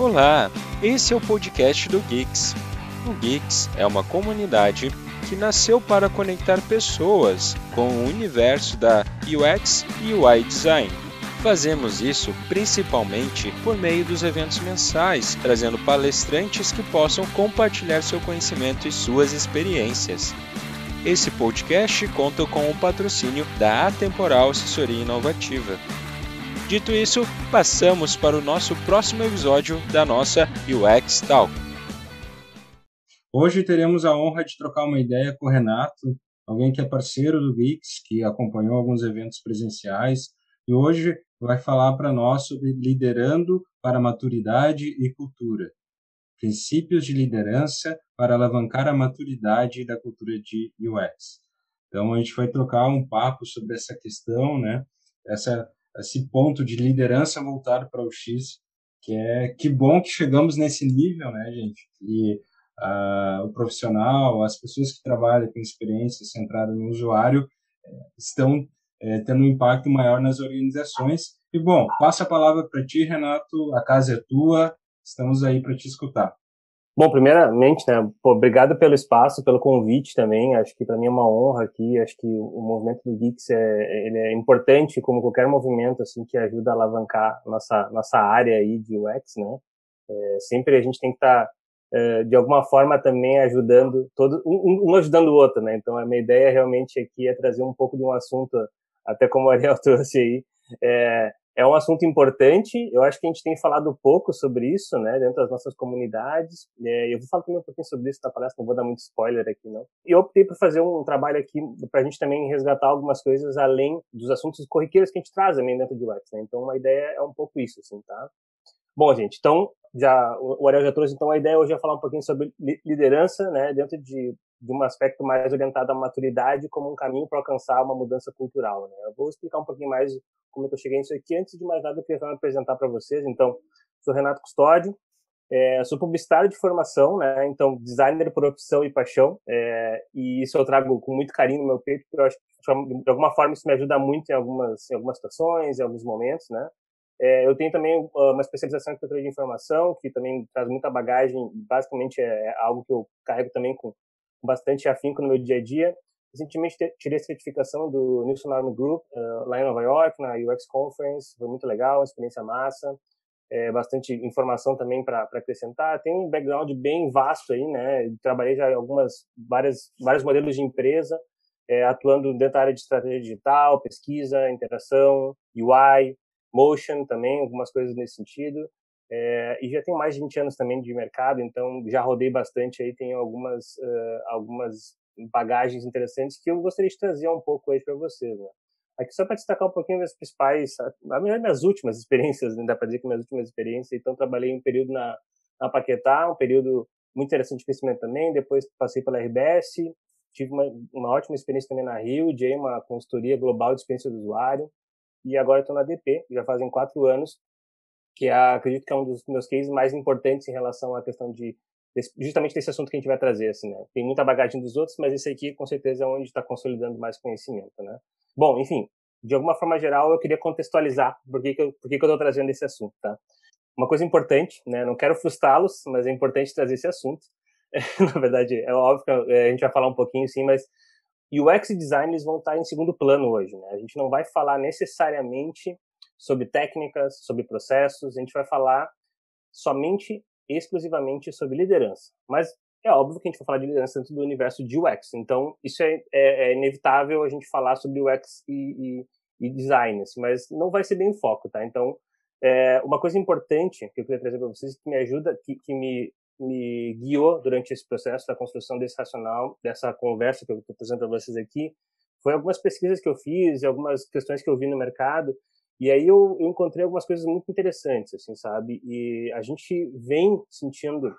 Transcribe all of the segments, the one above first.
Olá, esse é o podcast do Geeks. O Geeks é uma comunidade que nasceu para conectar pessoas com o universo da UX e UI Design. Fazemos isso principalmente por meio dos eventos mensais, trazendo palestrantes que possam compartilhar seu conhecimento e suas experiências. Esse podcast conta com o patrocínio da Atemporal Assessoria Inovativa. Dito isso, passamos para o nosso próximo episódio da nossa UX Talk. Hoje teremos a honra de trocar uma ideia com o Renato, alguém que é parceiro do Wix, que acompanhou alguns eventos presenciais, e hoje vai falar para nós sobre liderando para maturidade e cultura. Princípios de liderança para alavancar a maturidade da cultura de UX. Então a gente vai trocar um papo sobre essa questão, né? Essa esse ponto de liderança voltado para o X, que é que bom que chegamos nesse nível, né, gente? E uh, o profissional, as pessoas que trabalham com experiência centrada no usuário é, estão é, tendo um impacto maior nas organizações. E bom, passa a palavra para ti, Renato. A casa é tua. Estamos aí para te escutar. Bom, primeiramente, né, pô, obrigado pelo espaço, pelo convite também. Acho que para mim é uma honra aqui. Acho que o movimento do Geeks é, ele é importante, como qualquer movimento assim que ajuda a alavancar nossa nossa área aí de UX, né? É, sempre a gente tem que estar tá, é, de alguma forma também ajudando todo um, um, ajudando o outro, né? Então a minha ideia realmente aqui é trazer um pouco de um assunto, até como o Ariel trouxe aí, é, é um assunto importante. Eu acho que a gente tem falado pouco sobre isso, né, dentro das nossas comunidades. É, eu vou falar também um pouquinho sobre isso na palestra, não vou dar muito spoiler aqui, não. E eu optei por fazer um trabalho aqui para a gente também resgatar algumas coisas além dos assuntos corriqueiros que a gente traz também dentro de UX, né. Então, a ideia é um pouco isso, assim, tá? Bom, gente, então, já, o Ariel já trouxe, então, a ideia hoje é falar um pouquinho sobre liderança, né, dentro de, de um aspecto mais orientado à maturidade como um caminho para alcançar uma mudança cultural, né. Eu vou explicar um pouquinho mais como eu cheguei nisso aqui. Antes de mais nada, eu queria me apresentar para vocês. Então, sou Renato Custódio, é, sou publicitário de formação, né? Então, designer por opção e paixão. É, e isso eu trago com muito carinho no meu peito, porque eu acho que, de alguma forma, isso me ajuda muito em algumas, em algumas situações, em alguns momentos, né? É, eu tenho também uh, uma especialização em cultura de informação, que também traz muita bagagem, basicamente é, é algo que eu carrego também com bastante afinco no meu dia a dia. Recentemente tirei a certificação do Nielsen Army Group uh, lá em Nova York, na UX Conference, foi muito legal, uma experiência massa, é, bastante informação também para acrescentar. Tem um background bem vasto aí, né? Trabalhei já algumas várias vários modelos de empresa, é, atuando dentro da área de estratégia digital, pesquisa, interação, UI, motion também, algumas coisas nesse sentido. É, e já tenho mais de 20 anos também de mercado, então já rodei bastante aí, tenho algumas, uh, algumas bagagens interessantes que eu gostaria de trazer um pouco aí para vocês, né? Aqui só para destacar um pouquinho das principais, a minhas últimas experiências, né? dá para dizer que minhas últimas experiências. Então, trabalhei um período na, na Paquetá, um período muito interessante de crescimento também. Depois passei pela RBS, tive uma, uma ótima experiência também na Rio, de uma consultoria global de experiência do usuário. E agora estou na DP, já fazem quatro anos, que é, acredito que é um dos meus cases mais importantes em relação à questão de justamente desse assunto que a gente vai trazer, assim, né? Tem muita bagagem dos outros, mas esse aqui, com certeza, é onde está consolidando mais conhecimento, né? Bom, enfim, de alguma forma geral, eu queria contextualizar por que, que eu estou trazendo esse assunto, tá? Uma coisa importante, né? Não quero frustrá-los, mas é importante trazer esse assunto. Na verdade, é óbvio que a gente vai falar um pouquinho, sim, mas UX e design eles vão estar em segundo plano hoje, né? A gente não vai falar necessariamente sobre técnicas, sobre processos, a gente vai falar somente exclusivamente sobre liderança. Mas é óbvio que a gente vai falar de liderança dentro do universo de UX. Então, isso é, é, é inevitável a gente falar sobre UX e, e, e, design, assim, mas não vai ser bem o foco, tá? Então, é, uma coisa importante que eu queria trazer para vocês, que me ajuda, que, que me, me guiou durante esse processo da construção desse racional, dessa conversa que eu estou trazendo para vocês aqui, foi algumas pesquisas que eu fiz e algumas questões que eu vi no mercado e aí eu, eu, encontrei algumas coisas muito interessantes, assim, sabe? E a gente vem sentindo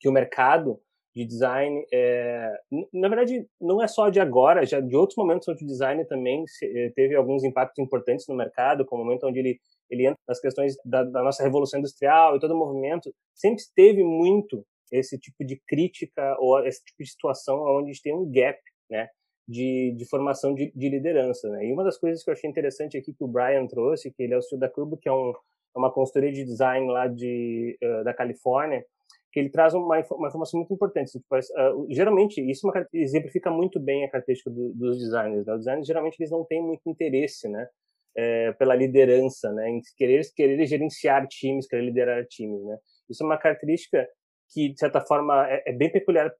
que o mercado de design, é, na verdade, não é só de agora, já de outros momentos onde o design também eh, teve alguns impactos importantes no mercado, como o momento onde ele, ele entra nas questões da, da nossa revolução industrial e todo o movimento, sempre teve muito esse tipo de crítica ou esse tipo de situação onde a gente tem um gap, né? de, de formação de, de, liderança. Né? E uma das coisas que eu achei interessante aqui que o Brian trouxe, que ele é o CEO da Curbo, que é um, é uma consultoria de design lá de, uh, da Califórnia, que ele traz uma, uma informação muito importante. Uh, geralmente, isso é exemplifica muito bem a característica do, dos designers. Né? Os designers, geralmente, eles não têm muito interesse, né? É, pela liderança, né? Em querer, querer gerenciar times, querer liderar times, né? Isso é uma característica que, de certa forma, é, é bem peculiar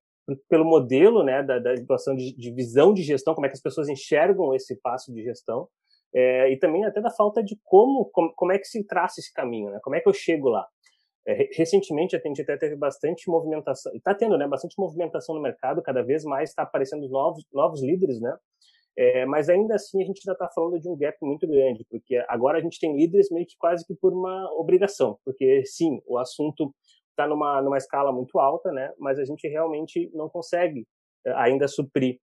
pelo modelo, né, da, da situação de, de, visão de gestão, como é que as pessoas enxergam esse passo de gestão, é, e também até da falta de como, como, como é que se traça esse caminho, né? Como é que eu chego lá? É, recentemente a gente até teve bastante movimentação, está tendo, né, bastante movimentação no mercado, cada vez mais está aparecendo novos novos líderes, né? É, mas ainda assim a gente ainda está falando de um gap muito grande, porque agora a gente tem líderes meio que quase que por uma obrigação, porque sim, o assunto está numa numa escala muito alta, né? Mas a gente realmente não consegue é, ainda suprir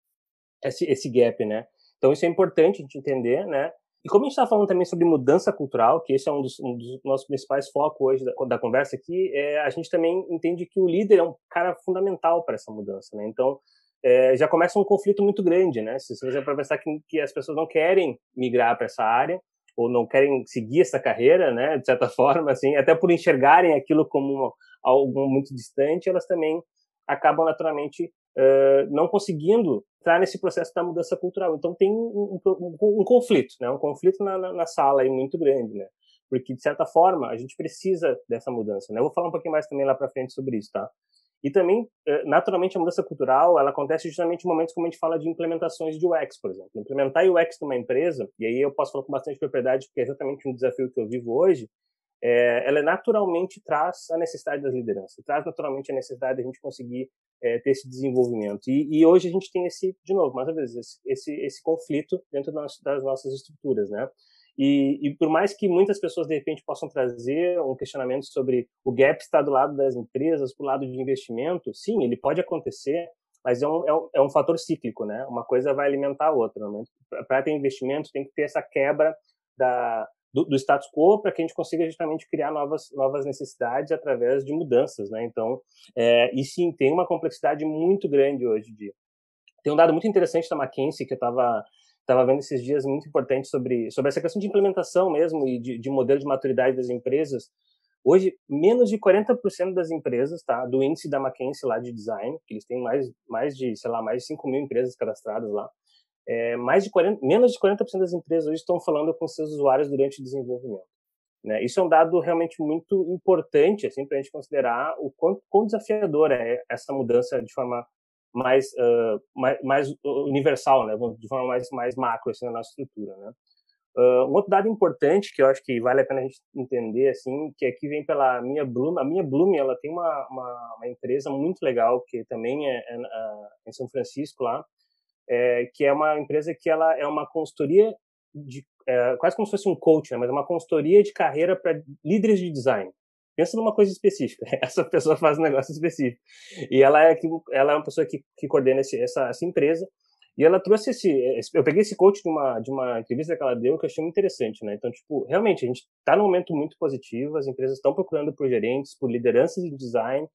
esse esse gap, né? Então isso é importante a gente entender, né? E como a gente está falando também sobre mudança cultural, que esse é um dos, um dos nossos principais focos hoje da, da conversa aqui, é, a gente também entende que o líder é um cara fundamental para essa mudança, né? Então, é, já começa um conflito muito grande, né? Se você para pensar que, que as pessoas não querem migrar para essa área, ou não querem seguir essa carreira, né? De certa forma, assim, até por enxergarem aquilo como algo muito distante, elas também acabam naturalmente uh, não conseguindo entrar nesse processo da mudança cultural. Então tem um, um, um conflito, né? Um conflito na, na, na, sala aí muito grande, né? Porque de certa forma a gente precisa dessa mudança, né? Eu vou falar um pouquinho mais também lá para frente sobre isso, tá? E também, naturalmente, a mudança cultural, ela acontece justamente em momentos como a gente fala de implementações de UX, por exemplo. Implementar UX numa empresa, e aí eu posso falar com bastante propriedade, porque é exatamente um desafio que eu vivo hoje, é, ela naturalmente traz a necessidade das lideranças, traz naturalmente a necessidade de a gente conseguir é, ter esse desenvolvimento. E, e, hoje a gente tem esse, de novo, mais uma vez, esse, esse, esse conflito dentro das, das nossas estruturas, né? E, e, por mais que muitas pessoas de repente possam trazer um questionamento sobre o gap estar do lado das empresas, para o lado de investimento, sim, ele pode acontecer, mas é um, é um, é um fator cíclico, né? Uma coisa vai alimentar a outra. Né? Para ter investimento, tem que ter essa quebra da, do, do status quo para que a gente consiga justamente criar novas, novas necessidades através de mudanças, né? Então, é, e sim, tem uma complexidade muito grande hoje de tem um dado muito interessante da McKinsey que eu estava estava vendo esses dias muito importante sobre sobre essa questão de implementação mesmo e de, de modelo de maturidade das empresas. Hoje, menos de 40% das empresas, tá, do índice da McKinsey lá de design, que eles têm mais, mais de, sei lá, mais de 5 mil empresas cadastradas lá, é, mais de 40, menos de 40% das empresas hoje estão falando com seus usuários durante o desenvolvimento. Né? Isso é um dado realmente muito importante assim, para a gente considerar o quanto, quão desafiador é essa mudança de forma mais, uh, mais, mais, universal, né? de forma mais, mais macro assim, na nossa estrutura. Né? Uh, um outro dado importante que eu acho que vale a pena a gente entender, assim, que aqui vem pela minha Bloom. A minha Bloom, ela tem uma, uma, uma empresa muito legal que também é, é, é em São Francisco lá, é, que é uma empresa que ela é uma consultoria de é, quase como se fosse um coach, né, mas é uma consultoria de carreira para líderes de design. Pensa numa coisa específica. Essa pessoa faz um negócio específico. E ela é ela é uma pessoa que, que coordena esse, essa, essa empresa. E ela trouxe esse, esse, eu peguei esse coach de uma de uma entrevista que ela deu que eu achei muito interessante, né? Então, tipo, realmente a gente está num momento muito positivo, as empresas estão procurando por gerentes, por lideranças de design,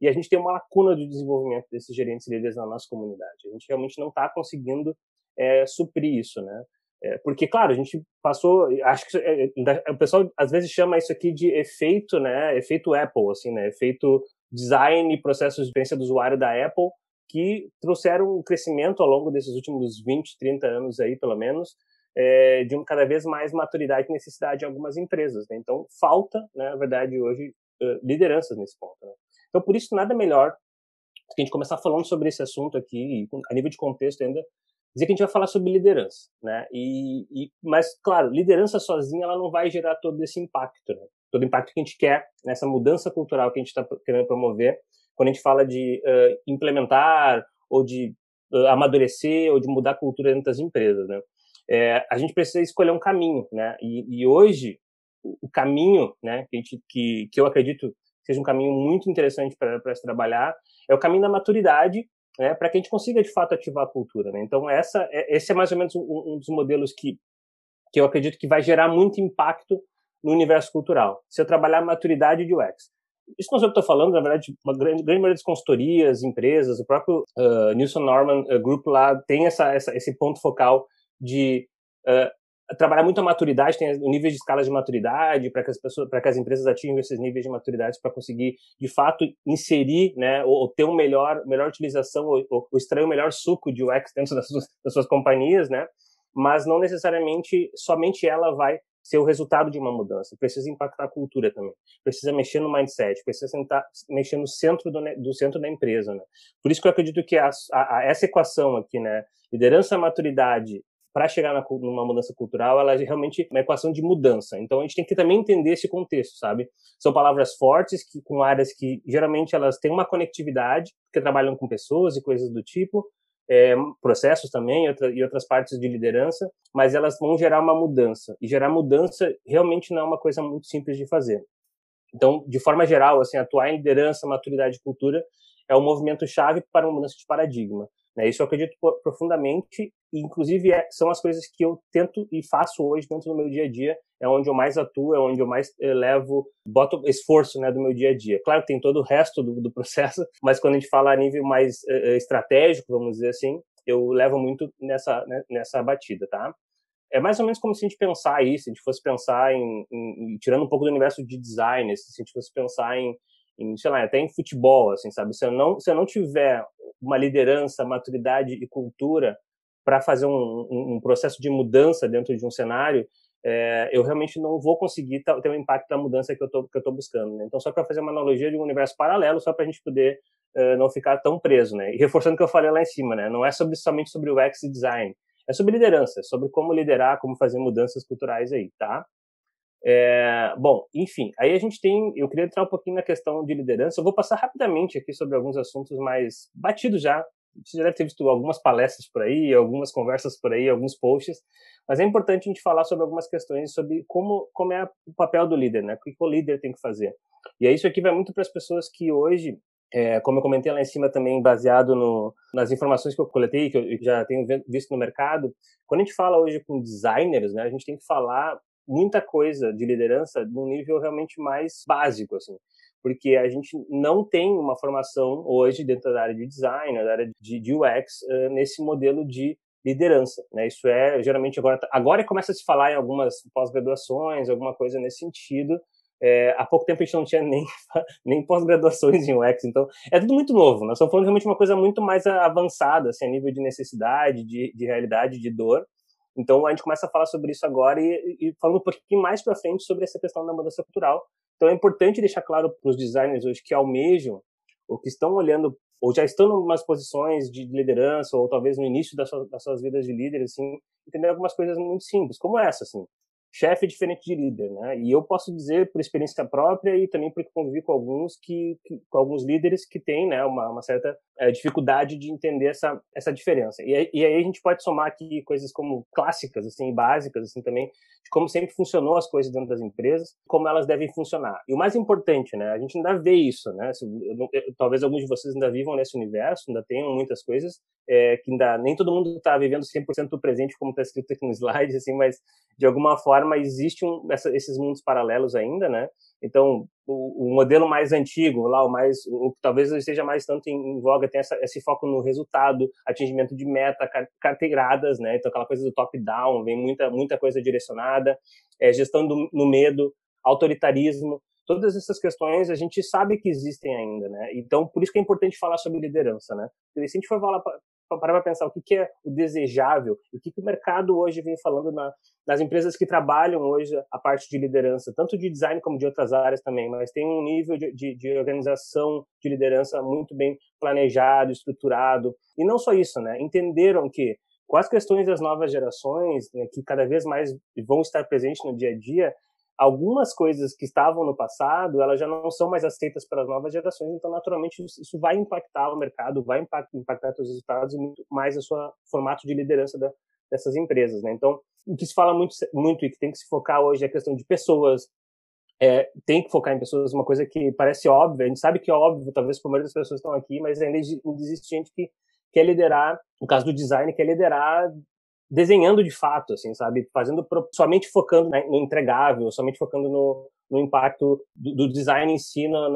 e a gente tem uma lacuna de desenvolvimento desses gerentes líderes na nossa comunidade. A gente realmente não está conseguindo é, suprir isso, né? É, porque, claro, a gente passou, acho que é, é, o pessoal às vezes chama isso aqui de efeito, né? Efeito Apple, assim, né? Efeito design e processos de experiência do usuário da Apple que trouxeram um crescimento ao longo desses últimos 20, 30 anos aí, pelo menos, é, de um cada vez mais maturidade e necessidade em algumas empresas. Né? Então, falta, né, na verdade, hoje, lideranças nesse ponto. Né? Então, por isso, nada melhor que a gente começar falando sobre esse assunto aqui, a nível de contexto ainda, dizer que a gente vai falar sobre liderança, né? E, e mas, claro, liderança sozinha ela não vai gerar todo esse impacto, né? todo o impacto que a gente quer nessa mudança cultural que a gente está querendo promover, quando a gente fala de uh, implementar ou de uh, amadurecer ou de mudar a cultura dentro das empresas, né? É, a gente precisa escolher um caminho, né? E, e hoje o caminho, né, que, a gente, que, que eu acredito seja um caminho muito interessante para se trabalhar, é o caminho da maturidade, né, para que a gente consiga de fato ativar a cultura. Né? Então essa, é, esse é mais ou menos um, um, dos modelos que, que eu acredito que vai gerar muito impacto no universo cultural. Se eu trabalhar maturidade de UX. Isso não sei o que estou falando, na verdade, uma grande, grande maioria das consultorias, empresas, o próprio uh, Nilson Norman uh, Group lá tem essa, essa, esse ponto focal de uh, trabalhar muito a maturidade, tem o nível de escala de maturidade para que as pessoas, para que as empresas atinjam esses níveis de maturidade para conseguir de fato inserir, né, ou, ou, ter um melhor, melhor utilização ou, ou extrair o melhor suco de UX dentro das suas, das suas companhias, né? Mas não necessariamente somente ela vai ser o resultado de uma mudança. Precisa impactar a cultura também. Precisa mexer no mindset. Precisa sentar, mexer no centro do, do, centro da empresa, né? Por isso que eu acredito que a, a, a essa equação aqui, né, liderança, maturidade para chegar na, numa mudança cultural, ela é realmente uma equação de mudança. Então a gente tem que também entender esse contexto, sabe? São palavras fortes que com áreas que geralmente elas têm uma conectividade, porque trabalham com pessoas e coisas do tipo, é, processos também outra, e outras partes de liderança, mas elas vão gerar uma mudança. E gerar mudança realmente não é uma coisa muito simples de fazer. Então, de forma geral, assim, atuar em liderança, maturidade e cultura é um movimento chave para uma mudança de paradigma. Né? Isso eu acredito profundamente, inclusive é, são as coisas que eu tento e faço hoje dentro do meu dia a dia, é onde eu mais atuo, é onde eu mais eh, levo, boto esforço né, do meu dia a dia. Claro que tem todo o resto do, do processo, mas quando a gente fala a nível mais uh, estratégico, vamos dizer assim, eu levo muito nessa, né, nessa batida, tá? É mais ou menos como se a gente pensar isso, se a gente fosse pensar em, em, em tirando um pouco do universo de design, se a gente fosse pensar em, em, sei lá, até em futebol, assim, sabe? Se eu não, se eu não tiver uma liderança, maturidade e cultura para fazer um, um, um, processo de mudança dentro de um cenário, é, eu realmente não vou conseguir ter o impacto da mudança que eu tô buscando. Né? Então, só para fazer uma analogia de um universo paralelo, só para a gente poder uh, não ficar tão preso, né? E reforçando o que eu falei lá em cima, né? Não é sobre, somente sobre o UX design, é sobre liderança, sobre como liderar, como fazer mudanças culturais aí, tá? É, bom, enfim, aí a gente tem. Eu queria entrar um pouquinho na questão de liderança. Eu vou passar rapidamente aqui sobre alguns assuntos mais batidos já. Você já deve ter visto algumas palestras por aí, algumas conversas por aí, alguns posts, mas é importante a gente falar sobre algumas questões sobre como, como é o papel do líder, né? O que o líder tem que fazer. E aí isso aqui vai muito para as pessoas que hoje é, como eu comentei lá em cima também, baseado no, nas informações que eu coletei, que eu já tenho visto no mercado, quando a gente fala hoje com designers, né, a gente tem que falar muita coisa de liderança num nível realmente mais básico, assim. Porque a gente não tem uma formação hoje dentro da área de design, da área de, de UX, uh, nesse modelo de liderança, né? Isso é geralmente agora agora começa a se falar em algumas pós-graduações, alguma coisa nesse sentido. É, há pouco tempo a gente não tinha nem nem pós-graduações em UX, então é tudo muito novo. Nós estamos falando realmente uma coisa muito mais avançada, assim, a nível de necessidade, de, de realidade, de dor. Então a gente começa a falar sobre isso agora e, e falando um pouquinho mais para frente sobre essa questão da mudança cultural. Então é importante deixar claro para os designers hoje que almejam ou que estão olhando ou já estão em algumas posições de liderança ou talvez no início das suas, das suas vidas de líder, assim, entender algumas coisas muito simples, como essa, assim chefe é diferente de líder, né? E eu posso dizer por experiência própria e também porque convivi com alguns que, que com alguns líderes que têm, né, uma, uma certa é, dificuldade de entender essa essa diferença. E, e, aí a gente pode somar aqui coisas como clássicas, assim, básicas, assim, também de como sempre funcionou as coisas dentro das empresas, como elas devem funcionar. E o mais importante, né? A gente ainda vê isso, né? Eu, eu, talvez alguns de vocês ainda vivam nesse universo, ainda tenham muitas coisas é, que ainda nem todo mundo está vivendo 100% do presente, como está escrito aqui no slide, assim, mas de alguma forma forma, existe um, essa, esses mundos paralelos ainda, né? Então, o, o, modelo mais antigo, lá, o mais, o que talvez esteja mais tanto em, em voga, tem essa, esse foco no resultado, atingimento de meta, carteiradas, né? Então, aquela coisa do top-down, vem muita, muita coisa direcionada, é, gestão do, no medo, autoritarismo, todas essas questões a gente sabe que existem ainda, né? Então, por isso que é importante falar sobre liderança, né? se a gente for falar parar para pensar o que, que é o desejável, o que, que o mercado hoje vem falando na, nas empresas que trabalham hoje a parte de liderança, tanto de design como de outras áreas também, mas tem um nível de, de, de organização de liderança muito bem planejado, estruturado. E não só isso, né? Entenderam que com as questões das novas gerações, né, que cada vez mais vão estar presentes no dia a dia, algumas coisas que estavam no passado, elas já não são mais aceitas pelas novas gerações, então naturalmente isso vai impactar o mercado, vai impactar, os resultados e muito mais o seu formato de liderança da, dessas empresas, né? Então, o que se fala muito, muito e que tem que se focar hoje é a questão de pessoas, é, tem que focar em pessoas, uma coisa que parece óbvia, a gente sabe que é óbvio, talvez por maioria das pessoas estão aqui, mas ainda existe gente que quer liderar, no caso do design, quer liderar desenhando de fato, assim, sabe? Fazendo somente focando né, no entregável, somente focando no, no impacto do, do design em si na,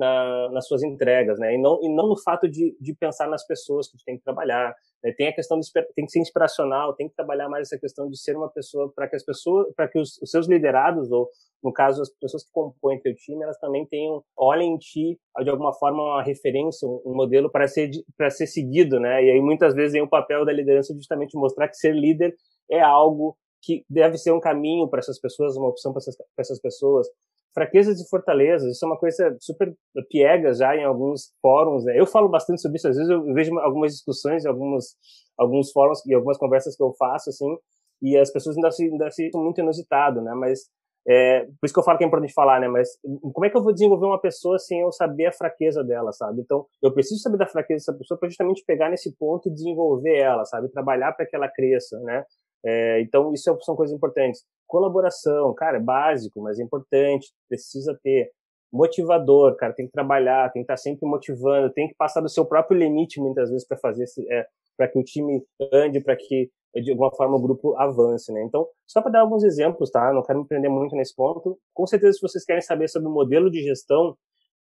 na, nas suas entregas, né? E não, e não no fato de, de pensar nas pessoas que tem que trabalhar. Né? Tem a questão de tem que ser inspiracional, tem que trabalhar mais essa questão de ser uma pessoa para que as pessoas, para que os, os, seus liderados ou no caso as pessoas que compõem teu time, elas também tenham olhem em ti de alguma forma uma referência, um, modelo para ser para ser seguido, né? E aí muitas vezes vem o papel da liderança justamente mostrar que ser líder é algo que deve ser um caminho para essas pessoas, uma opção para essas, essas pessoas. Fraquezas e fortalezas, isso é uma coisa super piega já em alguns fóruns. Né? Eu falo bastante sobre isso, às vezes eu vejo algumas discussões, alguns, alguns fóruns e algumas conversas que eu faço, assim, e as pessoas ainda se, ainda se muito inusitado, né? Mas é, por isso que eu falo que é importante falar, né? Mas como é que eu vou desenvolver uma pessoa sem eu saber a fraqueza dela, sabe? Então, eu preciso saber da fraqueza dessa pessoa para justamente pegar nesse ponto e desenvolver ela, sabe? Trabalhar para que ela cresça, né? É, então, isso são coisas importantes. Colaboração, cara, é básico, mas é importante, precisa ter. Motivador, cara, tem que trabalhar, tem que estar sempre motivando, tem que passar do seu próprio limite muitas vezes para fazer, é, para que o time ande, para que de alguma forma o grupo avance, né? Então, só para dar alguns exemplos, tá? Não quero me prender muito nesse ponto. Com certeza, se vocês querem saber sobre o modelo de gestão,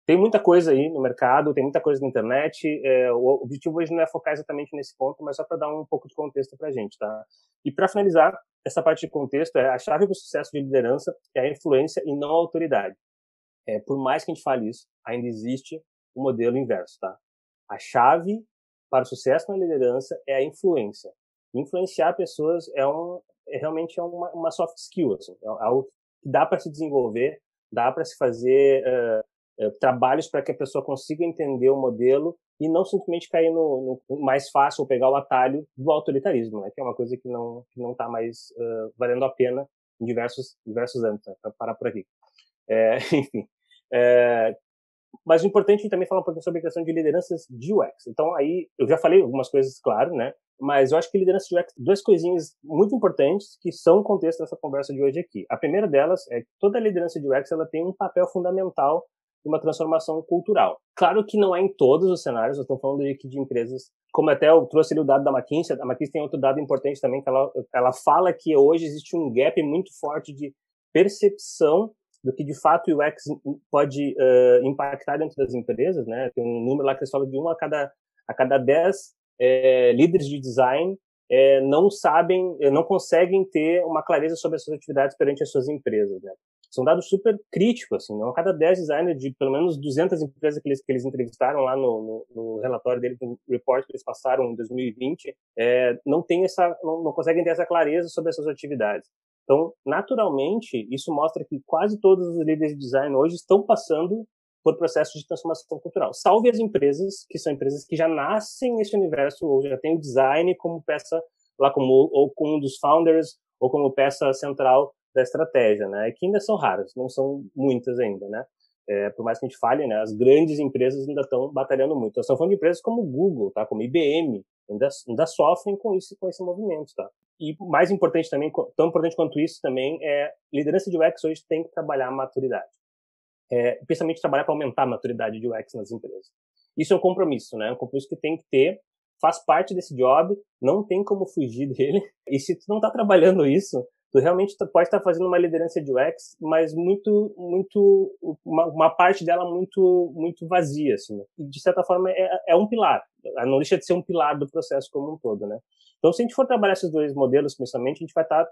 tem muita coisa aí no mercado, tem muita coisa na internet. É, o objetivo hoje não é focar exatamente nesse ponto, mas só para dar um pouco de contexto para a gente, tá? E para finalizar, essa parte de contexto é a chave para o sucesso de liderança é a influência e não a autoridade. É, por mais que a gente fale isso, ainda existe o modelo inverso, tá? A chave para o sucesso na liderança é a influência. Influenciar pessoas é, um, é realmente é uma, uma soft skill, assim, é algo que dá para se desenvolver, dá para se fazer uh, trabalhos para que a pessoa consiga entender o modelo e não simplesmente cair no, no, mais fácil ou pegar o atalho do autoritarismo, né? que é uma coisa que não não está mais uh, valendo a pena em diversos diversos âmbitos, né? para parar por aqui. É, enfim, é, mas o importante é também falar um pouquinho sobre a questão de lideranças de UX. Então aí eu já falei algumas coisas, claro, né? Mas eu acho que liderança de UX, duas coisinhas muito importantes que são o contexto dessa conversa de hoje aqui. A primeira delas é que toda liderança de UX ela tem um papel fundamental uma transformação cultural. Claro que não é em todos os cenários, eu estou falando aqui de empresas, como até eu trouxe ali o dado da McKinsey, a McKinsey tem outro dado importante também, que ela, ela fala que hoje existe um gap muito forte de percepção do que de fato o UX pode uh, impactar dentro das empresas, né? Tem um número lá que eles falam de um a cada, a cada dez é, líderes de design é, não sabem, não conseguem ter uma clareza sobre as suas atividades perante as suas empresas, né? São dados super críticos, assim, não? a cada 10 designers de pelo menos 200 empresas que eles, que eles entrevistaram lá no, no, no relatório deles, no report que eles passaram em 2020, é, não tem essa, não, não conseguem ter essa clareza sobre essas atividades. Então, naturalmente, isso mostra que quase todos os líderes de design hoje estão passando por processos de transformação cultural. Salve as empresas, que são empresas que já nascem nesse universo, ou já têm o design como peça, lá como, ou como um dos founders, ou como peça central da estratégia, né? Que ainda são raras, não são muitas ainda, né? É, por mais que a gente fale, né? As grandes empresas ainda estão batalhando muito. Nós estamos falando de empresas como Google, tá? Como IBM, ainda, ainda sofrem com isso, com esse movimento, tá? E mais importante também, tão importante quanto isso também, é liderança de UX hoje tem que trabalhar a maturidade. É, principalmente trabalhar para aumentar a maturidade de UX nas empresas. Isso é um compromisso, né? Um compromisso que tem que ter, faz parte desse job, não tem como fugir dele. E se tu não está trabalhando isso, tu realmente pode estar fazendo uma liderança de UX, mas muito, muito, uma, uma parte dela muito, muito vazia, assim. Né? E de certa forma é, é, um pilar, não deixa de ser um pilar do processo como um todo, né? Então, se a gente for trabalhar esses dois modelos, principalmente, a gente vai estar,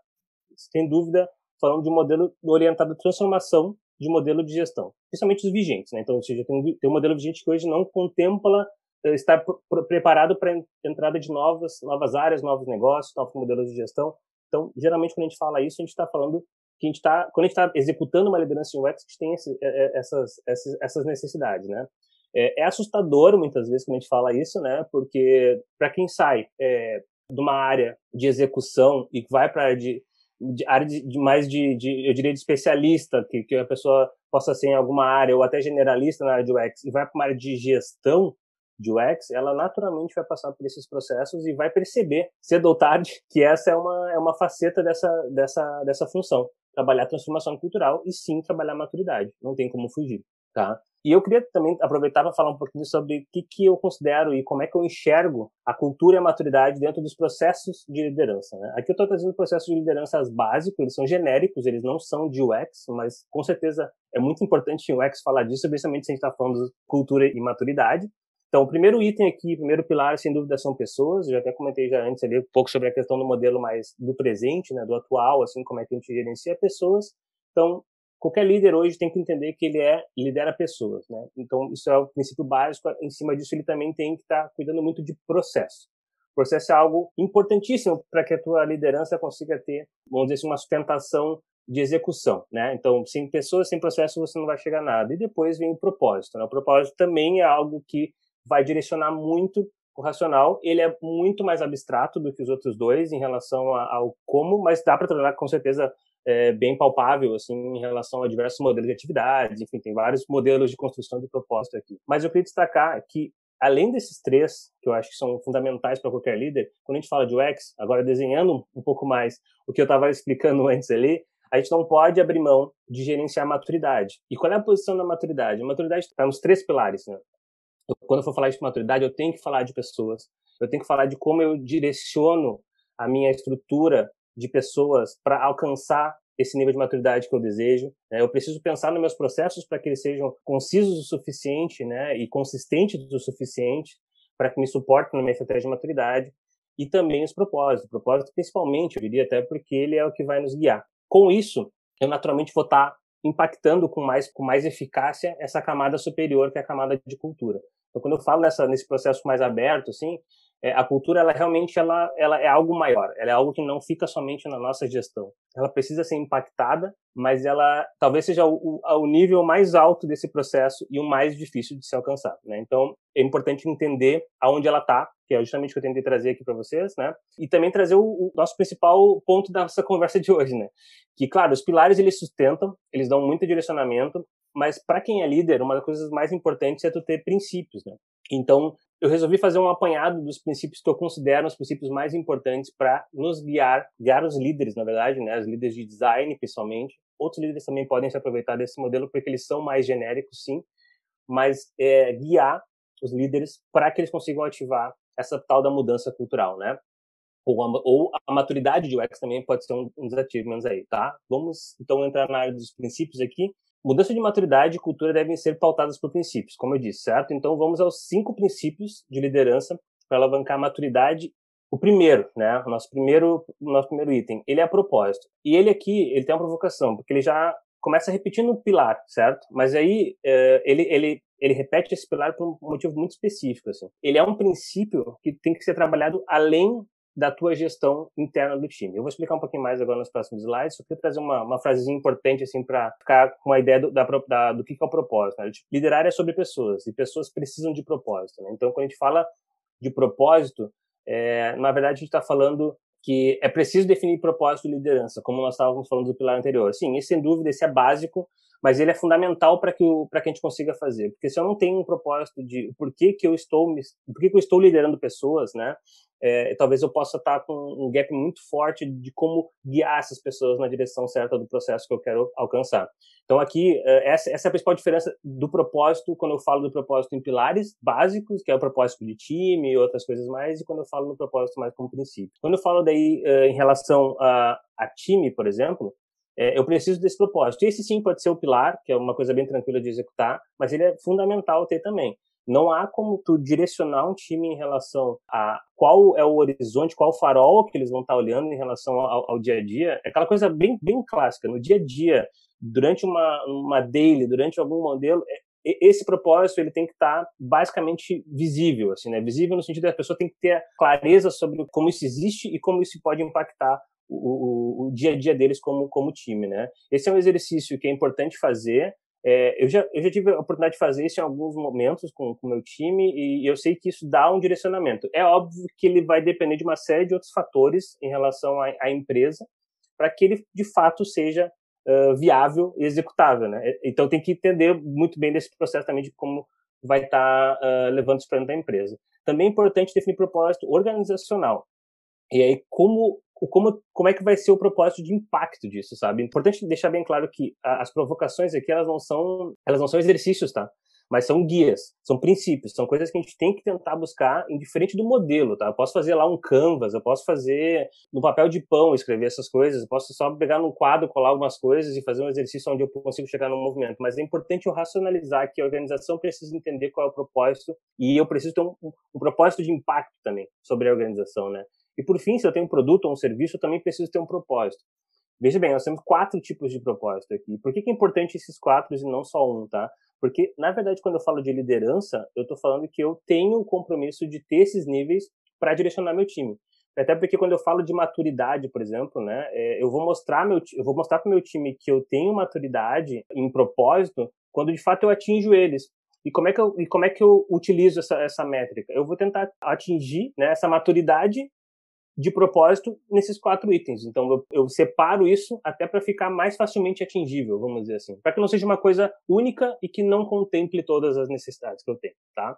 sem dúvida, falando de um modelo orientado à transformação de modelo de gestão, principalmente os vigentes, né? Então, ou seja, tem um, tem um modelo vigente que hoje não contempla eh, estar preparado para a entrada de novas, novas áreas, novos negócios, novos modelos de gestão. Então, geralmente, quando a gente fala isso, a gente está falando que a gente está, quando a gente está executando uma liderança em UX, a gente tem esse, é, é, essas, essas, essas necessidades, né? É, é, assustador muitas vezes quando a gente fala isso, né? Porque para quem sai é, de uma área de execução e vai para de, de, área de, de mais de, de, eu diria, de especialista, que, que a pessoa possa ser em alguma área ou até generalista na área de UX e vai para uma área de gestão, de UX, ela naturalmente vai passar por esses processos e vai perceber, cedo ou tarde, que essa é uma, é uma faceta dessa, dessa, dessa função. Trabalhar transformação cultural e sim trabalhar maturidade. Não tem como fugir. tá? E eu queria também aproveitar para falar um pouquinho sobre o que, que eu considero e como é que eu enxergo a cultura e a maturidade dentro dos processos de liderança. Né? Aqui eu estou trazendo processos de liderança básicos, eles são genéricos, eles não são de UX, mas com certeza é muito importante em UX falar disso, principalmente se a gente está falando de cultura e maturidade. Então, o primeiro item aqui, o primeiro pilar, sem dúvida, são pessoas. Eu já até comentei já antes ali um pouco sobre a questão do modelo mais do presente, né, do atual, assim, como é que a gente gerencia pessoas. Então, qualquer líder hoje tem que entender que ele é lidera pessoas, né? Então isso é o princípio básico. Em cima disso ele também tem que estar tá cuidando muito de processo. Processo é algo importantíssimo para que a tua liderança consiga ter, vamos dizer assim, uma sustentação de execução, né? Então, sem pessoas, sem processo, você não vai chegar a nada. E depois vem o propósito. Né? O propósito também é algo que vai direcionar muito o racional. Ele é muito mais abstrato do que os outros dois em relação ao como, mas dá para tornar com certeza é, bem palpável assim em relação a diversos modelos de atividades, enfim, tem vários modelos de construção de propósito aqui. Mas eu queria destacar que além desses três, que eu acho que são fundamentais para qualquer líder, quando a gente fala de UX, agora desenhando um pouco mais o que eu estava explicando antes ali, a gente não pode abrir mão de gerenciar a maturidade. E qual é a posição da maturidade? A maturidade está nos três pilares. Né? Quando eu for falar de maturidade, eu tenho que falar de pessoas, eu tenho que falar de como eu direciono a minha estrutura de pessoas para alcançar esse nível de maturidade que eu desejo. Né? Eu preciso pensar nos meus processos para que eles sejam concisos o suficiente né? e consistentes o suficiente para que me suportem na minha estratégia de maturidade. E também os propósitos. O propósito, principalmente, eu diria até porque ele é o que vai nos guiar. Com isso, eu naturalmente vou estar tá impactando com mais, com mais eficácia essa camada superior, que é a camada de cultura. Então, quando eu falo nessa, nesse processo mais aberto, assim, é, a cultura ela realmente ela, ela é algo maior, ela é algo que não fica somente na nossa gestão. Ela precisa ser impactada, mas ela talvez seja o, o, o nível mais alto desse processo e o mais difícil de se alcançar. Né? Então é importante entender aonde ela está, que é justamente o que eu tentei trazer aqui para vocês, né? E também trazer o, o, nosso principal ponto da nossa conversa de hoje, né? Que claro, os pilares eles sustentam, eles dão muito direcionamento, mas para quem é líder, uma das coisas mais importantes é tu ter princípios, né? Então, eu resolvi fazer um apanhado dos princípios que eu considero os princípios mais importantes para nos guiar, guiar os líderes, na verdade, né, os líderes de design, principalmente. Outros líderes também podem se aproveitar desse modelo porque eles são mais genéricos, sim, mas é, guiar os líderes para que eles consigam ativar essa tal da mudança cultural, né? Ou a, ou a maturidade de UX também pode ser um, um menos aí, tá? Vamos então entrar na área dos princípios aqui. Mudança de maturidade e cultura devem ser pautadas por princípios, como eu disse, certo? Então vamos aos cinco princípios de liderança para alavancar a maturidade. O primeiro, né? O nosso primeiro, nosso primeiro item, ele é a propósito. E ele aqui, ele tem uma provocação, porque ele já começa repetindo o pilar, certo? Mas aí é, ele, ele, ele repete esse pilar por um motivo muito específico, assim. Ele é um princípio que tem que ser trabalhado além da tua gestão interna do time. Eu vou explicar um pouquinho mais agora nos próximos slides, só queria trazer uma, uma frasezinha importante assim para ficar com uma ideia do, da, da, do que, é o propósito. Né? Liderar é sobre pessoas e pessoas precisam de propósito. Né? Então, quando a gente fala de propósito, é, na verdade a gente está falando que é preciso definir propósito de liderança, como nós estávamos falando do pilar anterior. Sim, esse sem dúvida esse é básico, mas ele é fundamental para que que a gente consiga fazer, porque se eu não tenho um propósito de por que que eu estou por que, que eu estou liderando pessoas, né? É, talvez eu possa estar com um gap muito forte de como guiar essas pessoas na direção certa do processo que eu quero alcançar. Então aqui é, essa, essa é a principal diferença do propósito quando eu falo do propósito em pilares básicos, que é o propósito de time e outras coisas mais, e quando eu falo no propósito mais como princípio. Quando eu falo daí é, em relação a, a time, por exemplo, é, eu preciso desse propósito. Esse sim pode ser o pilar, que é uma coisa bem tranquila de executar, mas ele é fundamental ter também. Não há como tu direcionar um time em relação a qual é o horizonte, qual farol que eles vão estar olhando em relação ao, ao dia a dia. É aquela coisa bem, bem clássica. No dia a dia, durante uma, uma daily, durante algum modelo, é, esse propósito ele tem que estar basicamente visível, assim, né? Visível no sentido da pessoa tem que ter clareza sobre como isso existe e como isso pode impactar o, o, o, dia a dia deles como, como time, né? Esse é um exercício que é importante fazer. É, eu, já, eu já tive a oportunidade de fazer isso em alguns momentos com o meu time e eu sei que isso dá um direcionamento. É óbvio que ele vai depender de uma série de outros fatores em relação à, à empresa para que ele, de fato, seja uh, viável e executável, né? Então tem que entender muito bem desse processo também de como vai estar tá, uh, levando isso para dentro da empresa. Também é importante definir propósito organizacional. E aí, como, como, como é que vai ser o propósito de impacto disso, sabe? Importante deixar bem claro que as provocações aqui, elas não são, elas não são exercícios, tá? Mas são guias, são princípios, são coisas que a gente tem que tentar buscar indiferente do modelo, tá? Eu posso fazer lá um canvas, eu posso fazer no papel de pão escrever essas coisas, eu posso só pegar num quadro, colar algumas coisas e fazer um exercício onde eu consigo chegar no movimento. Mas é importante eu racionalizar que a organização precisa entender qual é o propósito e eu preciso ter um, um propósito de impacto também sobre a organização, né? E por fim, se eu tenho um produto ou um serviço, eu também preciso ter um propósito. Veja bem, nós temos quatro tipos de propósito aqui. Por que, que é importante esses quatro e não só um, tá? Porque, na verdade, quando eu falo de liderança, eu estou falando que eu tenho o compromisso de ter esses níveis para direcionar meu time. Até porque quando eu falo de maturidade, por exemplo, né, é, eu vou mostrar meu, eu vou mostrar para meu time que eu tenho maturidade em propósito quando de fato eu atinjo eles. E como é que eu, e como é que eu utilizo essa, essa métrica? Eu vou tentar atingir né, essa maturidade de propósito nesses quatro itens. Então, eu, eu separo isso até para ficar mais facilmente atingível, vamos dizer assim, para que não seja uma coisa única e que não contemple todas as necessidades que eu tenho, tá?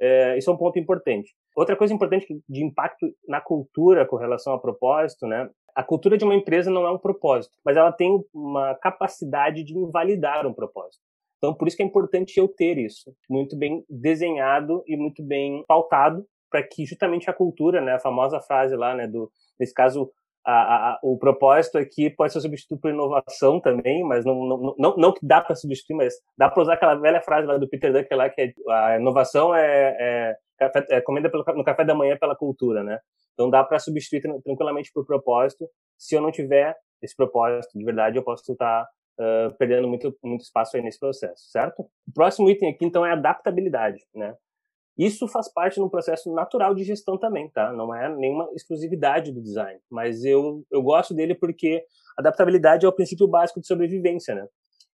É, isso é um ponto importante. Outra coisa importante de impacto na cultura com relação a propósito, né? A cultura de uma empresa não é um propósito, mas ela tem uma capacidade de invalidar um propósito. Então, por isso que é importante eu ter isso muito bem desenhado e muito bem pautado para que justamente a cultura, né, a famosa frase lá, né, do nesse caso a, a, o propósito aqui pode ser substituído por inovação também, mas não não, não, não que dá para substituir, mas dá para usar aquela velha frase lá do Peter Drucker lá que é, a inovação é, é, é comida pelo, no café da manhã pela cultura, né? Então dá para substituir tranquilamente por propósito. Se eu não tiver esse propósito de verdade, eu posso estar uh, perdendo muito muito espaço aí nesse processo, certo? O próximo item aqui então é adaptabilidade, né? Isso faz parte de um processo natural de gestão também, tá? Não é nenhuma exclusividade do design, mas eu, eu gosto dele porque adaptabilidade é o princípio básico de sobrevivência, né?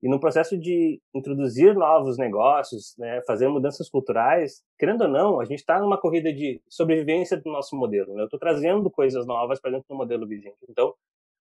E no processo de introduzir novos negócios, né, fazer mudanças culturais, querendo ou não, a gente está numa corrida de sobrevivência do nosso modelo. Né? Eu estou trazendo coisas novas para dentro do modelo vigente. Então,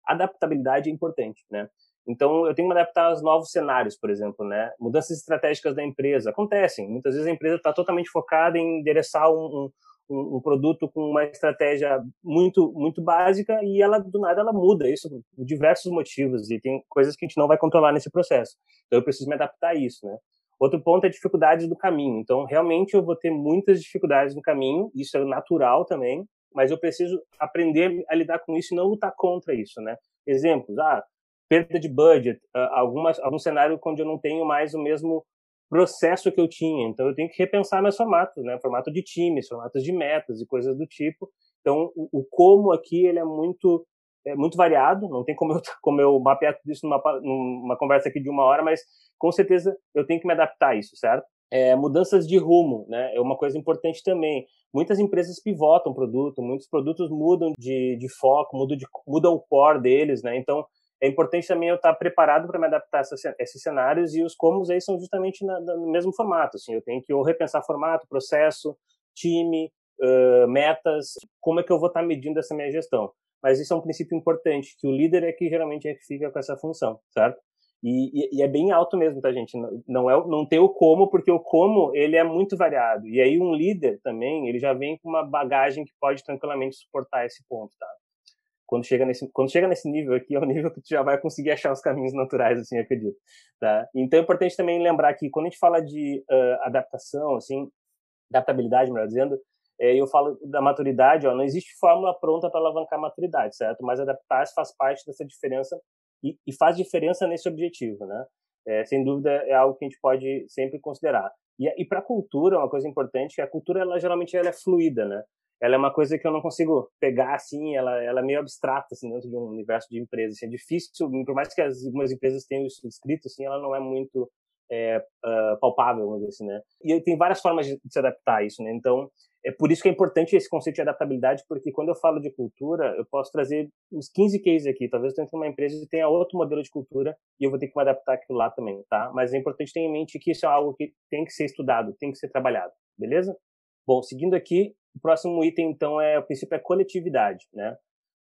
adaptabilidade é importante, né? Então, eu tenho que me adaptar aos novos cenários, por exemplo, né? Mudanças estratégicas da empresa acontecem. Muitas vezes a empresa está totalmente focada em endereçar um, um, um, produto com uma estratégia muito muito básica e ela do nada ela muda isso por diversos motivos e tem coisas que a gente não vai controlar nesse processo. Então, eu preciso me adaptar a isso, né? Outro ponto é dificuldades do caminho. Então, realmente eu vou ter muitas dificuldades no caminho, isso é natural também, mas eu preciso aprender a lidar com isso e não lutar contra isso, né? Exemplos, ah, perda de budget, ah, algumas, algum cenário onde eu não tenho mais o mesmo processo que eu tinha. Então, eu tenho que repensar meus formatos, né? Formato de times, formatos de metas e coisas do tipo. Então, o, o como aqui, ele é muito é muito variado, não tem como eu, como eu mapear tudo isso numa, numa conversa aqui de uma hora, mas com certeza eu tenho que me adaptar a isso, certo? É, mudanças de rumo, né? É uma coisa importante também. Muitas empresas pivotam produto, muitos produtos mudam de, de foco, mudam, de, mudam o core deles, né? Então, é importante também eu estar preparado para me adaptar a esses cenários e os comos aí são justamente na, no mesmo formato. Assim, eu tenho que ou repensar formato, processo, time, uh, metas, como é que eu vou estar medindo essa minha gestão. Mas isso é um princípio importante, que o líder é que geralmente é que fica com essa função, certo? E, e, e, é bem alto mesmo, tá, gente? Não, é, não tem o como, porque o como, ele é muito variado. E aí um líder também, ele já vem com uma bagagem que pode tranquilamente suportar esse ponto, tá? Quando chega nesse quando chega nesse nível aqui é o nível que tu já vai conseguir achar os caminhos naturais assim acredito tá? Então é importante também lembrar que quando a gente fala de uh, adaptação assim adaptabilidade melhor dizendo é, eu falo da maturidade ó, não existe fórmula pronta para alavancar a maturidade certo? Mas adaptar-se faz parte dessa diferença e, e faz diferença nesse objetivo né? É, sem dúvida é algo que a gente pode sempre considerar. E, e para a cultura uma coisa importante é que a cultura ela geralmente ela é fluida né ela é uma coisa que eu não consigo pegar assim, ela, ela é meio abstrata assim dentro de um universo de empresas. Assim, é difícil, por mais que as, algumas empresas tenham isso escrito, assim, ela não é muito é, uh, palpável, vamos dizer assim, né? E tem várias formas de, se adaptar a isso, né? Então, é por isso que é importante esse conceito de adaptabilidade, porque quando eu falo de cultura, eu posso trazer uns 15 cases aqui. Talvez eu tenha uma empresa e tenha outro modelo de cultura e eu vou ter que me adaptar aquilo lá também, tá? Mas é importante ter em mente que isso é algo que tem que ser estudado, tem que ser trabalhado, beleza? Bom, seguindo aqui, o próximo item, então, é o princípio é coletividade, né?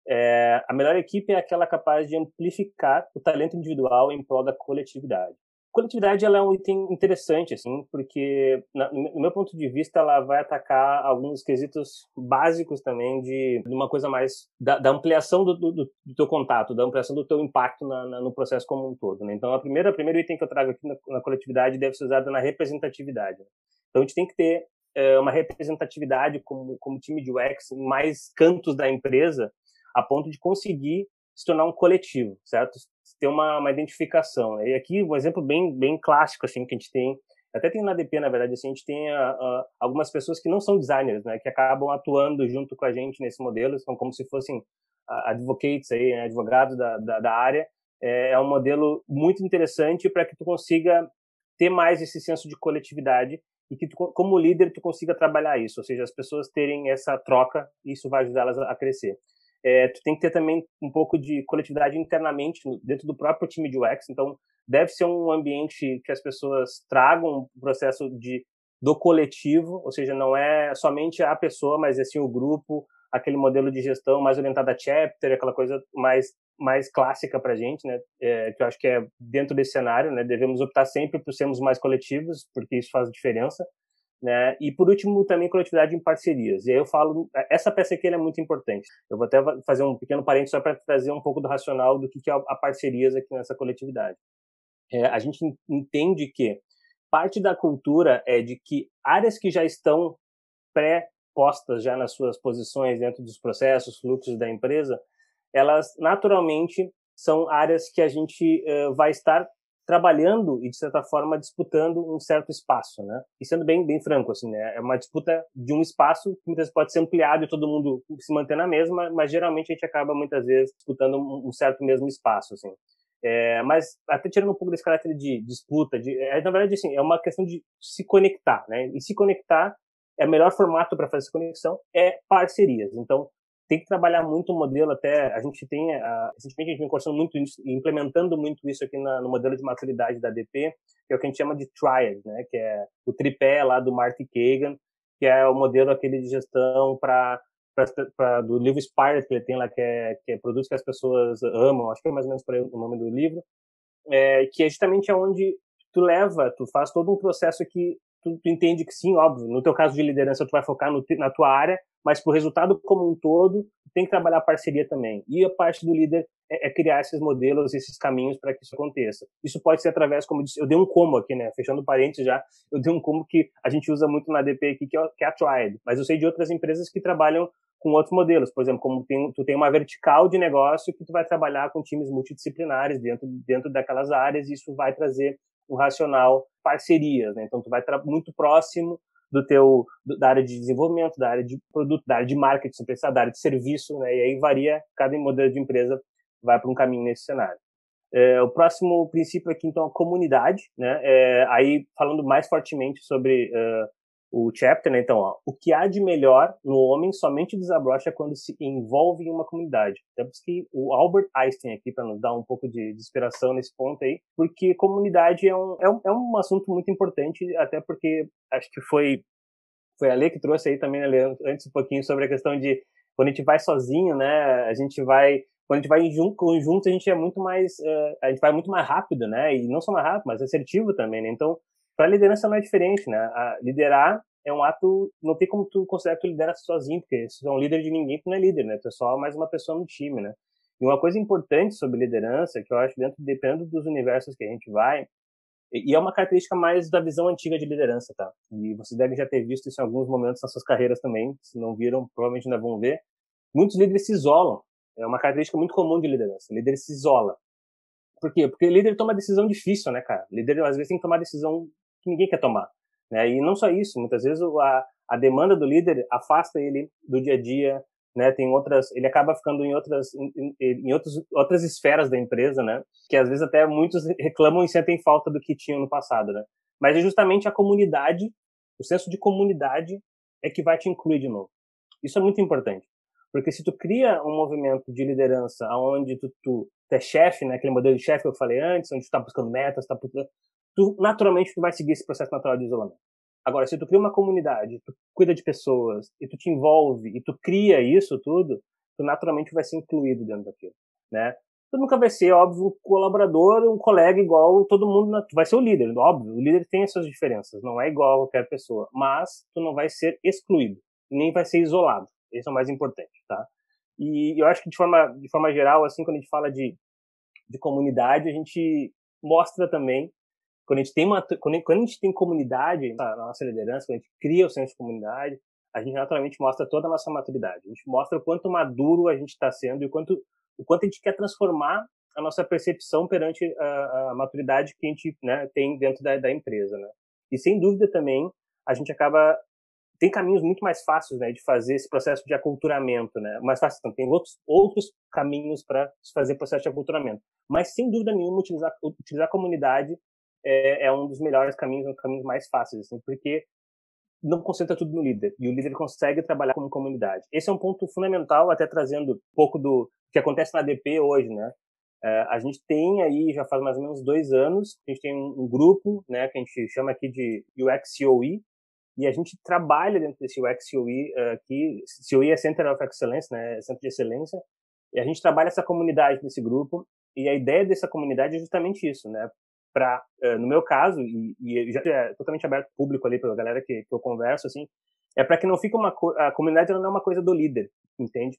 É, a melhor equipe é aquela capaz de amplificar o talento individual em prol da coletividade. coletividade ela é um item interessante, assim, porque, na, no meu ponto de vista, ela vai atacar alguns quesitos básicos também de, de uma coisa mais da, da ampliação do, do, do, teu contato, da ampliação do teu impacto na, na, no processo como um todo. Né? Então, a primeira, o primeiro item que eu trago aqui na, coletividade deve ser usado na representatividade. Então, a gente tem que ter é, uma representatividade como, como time de UX em mais cantos da empresa, a ponto de conseguir se tornar um coletivo, certo? Ter uma, uma identificação. E aqui um exemplo bem bem clássico assim que a gente tem, até tem na DP na verdade, assim, a gente tem uh, uh, algumas pessoas que não são designers, né, que acabam atuando junto com a gente nesse modelo, são como se fossem uh, advocates aí, né, advogados da, da, da área. É, é um modelo muito interessante para que tu consiga ter mais esse senso de coletividade e que tu, como líder tu consiga trabalhar isso, ou seja, as pessoas terem essa troca, isso vai ajudá-las a crescer é, tu tem que ter também um pouco de coletividade internamente dentro do próprio time de UX. Então, deve ser um ambiente que as pessoas tragam o processo de do coletivo, ou seja, não é somente a pessoa, mas é sim o grupo, aquele modelo de gestão mais orientado a chapter, aquela coisa mais mais clássica para gente, né? É, que eu acho que é dentro desse cenário, né? Devemos optar sempre por sermos mais coletivos, porque isso faz diferença. Né? E por último, também coletividade em parcerias. E aí eu falo, essa peça aqui é muito importante. Eu vou até fazer um pequeno parênteses só para trazer um pouco do racional do que é a parcerias aqui nessa coletividade. É, a gente entende que parte da cultura é de que áreas que já estão pré-postas já nas suas posições dentro dos processos, fluxos da empresa, elas naturalmente são áreas que a gente uh, vai estar trabalhando e de certa forma disputando um certo espaço, né? E sendo bem bem franco assim, né? É uma disputa de um espaço que muitas vezes pode ser ampliado e todo mundo se manter na mesma, mas geralmente a gente acaba muitas vezes disputando um certo mesmo espaço, assim. É, mas até tirando um pouco desse caráter de disputa, de, é, na verdade assim, é uma questão de se conectar, né? E se conectar é o melhor formato para fazer essa conexão é parcerias. Então, tem que trabalhar muito o modelo até a gente tem a, recentemente a gente vem conversando muito isso, implementando muito isso aqui na, no modelo de maturidade da DP que é o que a gente chama de triad né que é o tripé lá do Marty Kagan que é o modelo aquele de gestão para do livro Spirit que ele tem lá que é que é produtos que as pessoas amam acho que é mais ou menos por o nome do livro é, que é justamente aonde tu leva tu faz todo um processo que tu, tu entende que sim óbvio no teu caso de liderança tu vai focar no, na tua área mas para o resultado como um todo, tem que trabalhar parceria também. E a parte do líder é, é criar esses modelos, esses caminhos para que isso aconteça. Isso pode ser através, como eu disse, eu dei um como aqui, né? Fechando parênteses já, eu dei um como que a gente usa muito na DP aqui, que é, que é a Triad. Mas eu sei de outras empresas que trabalham com outros modelos. Por exemplo, como tem, tu tem uma vertical de negócio que tu vai trabalhar com times multidisciplinares dentro, dentro daquelas áreas e isso vai trazer um racional parcerias, né? Então tu vai muito próximo do teu da área de desenvolvimento, da área de produto, da área de marketing, da área de serviço, né? E aí varia cada modelo de empresa vai para um caminho nesse cenário. É, o próximo princípio aqui então a comunidade, né? É, aí falando mais fortemente sobre uh, o chapter, né? Então, ó, o que há de melhor no homem somente desabrocha quando se envolve em uma comunidade. Temos que o Albert Einstein aqui para nos dar um pouco de, de, inspiração nesse ponto aí, porque comunidade é um, é um, é um assunto muito importante, até porque acho que foi foi a Lê que trouxe aí também, né, antes um pouquinho sobre a questão de quando a gente vai sozinho, né? A gente vai quando a gente vai em junto, conjunto, a gente é muito mais, uh, a gente vai muito mais rápido, né? E não só mais rápido, mas assertivo também, né? Então, para liderança não é diferente, né? A liderar é um ato, não tem como tu considerar que tu lidera sozinho, porque se tu é um líder de ninguém, tu não é líder, né? Tu é só mais uma pessoa no time, né? E uma coisa importante sobre liderança, que eu acho dentro, dependendo dos universos que a gente vai, e é uma característica mais da visão antiga de liderança, tá? E vocês devem já ter visto isso em alguns momentos nas suas carreiras também, se não viram, provavelmente ainda vão ver. Muitos líderes se isolam. É uma característica muito comum de liderança. O líder se isola. Por quê? Porque o líder toma decisão difícil, né, cara? O líder, às vezes, tem que tomar decisão ninguém quer tomar. Né? E não só isso, muitas vezes a, a demanda do líder afasta ele do dia a dia, né? Tem outras, ele acaba ficando em outras, em, em outros, outras esferas da empresa, né? Que às vezes até muitos reclamam e sentem falta do que tinham no passado, né? Mas é justamente a comunidade, o senso de comunidade é que vai te incluir de novo. Isso é muito importante. Porque se tu cria um movimento de liderança onde tu, tu, tu é chefe, né, aquele modelo de chefe que eu falei antes, onde tu está buscando metas, tá, tu naturalmente tu vai seguir esse processo natural de isolamento. Agora, se tu cria uma comunidade, tu cuida de pessoas, e tu te envolve, e tu cria isso tudo, tu naturalmente vai ser incluído dentro daquilo, né? tu nunca vai ser, óbvio, um colaborador, um colega igual todo mundo, tu vai ser o líder, óbvio, o líder tem as suas diferenças, não é igual a qualquer pessoa, mas tu não vai ser excluído, nem vai ser isolado, esse é o mais importante, tá? E eu acho que de forma, de forma geral, assim, quando a gente fala de, de comunidade, a gente mostra também, quando a gente tem uma, quando a gente tem comunidade na nossa liderança, quando a gente cria o senso de comunidade, a gente naturalmente mostra toda a nossa maturidade. A gente mostra o quanto maduro a gente está sendo e o quanto o quanto a gente quer transformar a nossa percepção perante a, a maturidade que a gente né, tem dentro da, da, empresa, né? E sem dúvida também a gente acaba tem caminhos muito mais fáceis, né, de fazer esse processo de aculturamento, né? Mais fácil, então, tem outros outros caminhos para fazer processo de aculturamento. Mas sem dúvida nenhuma utilizar utilizar a comunidade é, é um dos melhores caminhos, um dos caminhos mais fáceis, assim, porque não concentra tudo no líder e o líder consegue trabalhar como comunidade. Esse é um ponto fundamental, até trazendo um pouco do que acontece na DP hoje, né? É, a gente tem aí, já faz mais ou menos dois anos, a gente tem um, grupo, né, que a gente chama aqui de UX COE, e a gente trabalha dentro desse UX COE uh, aqui, COE é Center of Excellence, né, Centro de Excelência, e a gente trabalha essa comunidade nesse grupo, e a ideia dessa comunidade é justamente isso, né, para, uh, no meu caso, e, e já é totalmente aberto público ali para a galera que, que eu converso, assim, é para que não fique uma, a comunidade não é uma coisa do líder, entende?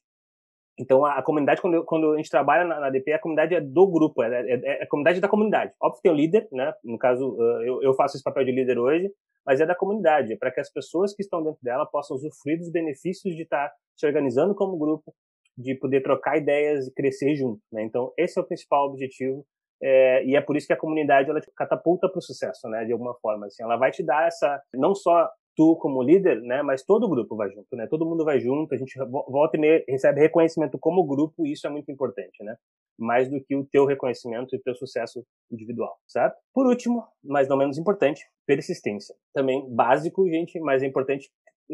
Então, a, a comunidade, quando, quando a gente trabalha na, na, DP, a comunidade é do grupo, é, é, é, a comunidade da comunidade. Óbvio que tem o líder, né? No caso, eu, eu faço esse papel de líder hoje, mas é da comunidade, é para que as pessoas que estão dentro dela possam usufruir dos benefícios de estar se organizando como grupo, de poder trocar ideias e crescer junto, né? Então, esse é o principal objetivo é, e é por isso que a comunidade ela te catapulta para o sucesso, né? De alguma forma, assim, ela vai te dar essa não só tu como líder, né? Mas todo o grupo vai junto, né? Todo mundo vai junto, a gente volta e recebe reconhecimento como grupo e isso é muito importante, né? Mais do que o teu reconhecimento e teu sucesso individual, certo? Por último, mas não menos importante, persistência. Também básico, gente, mas é importante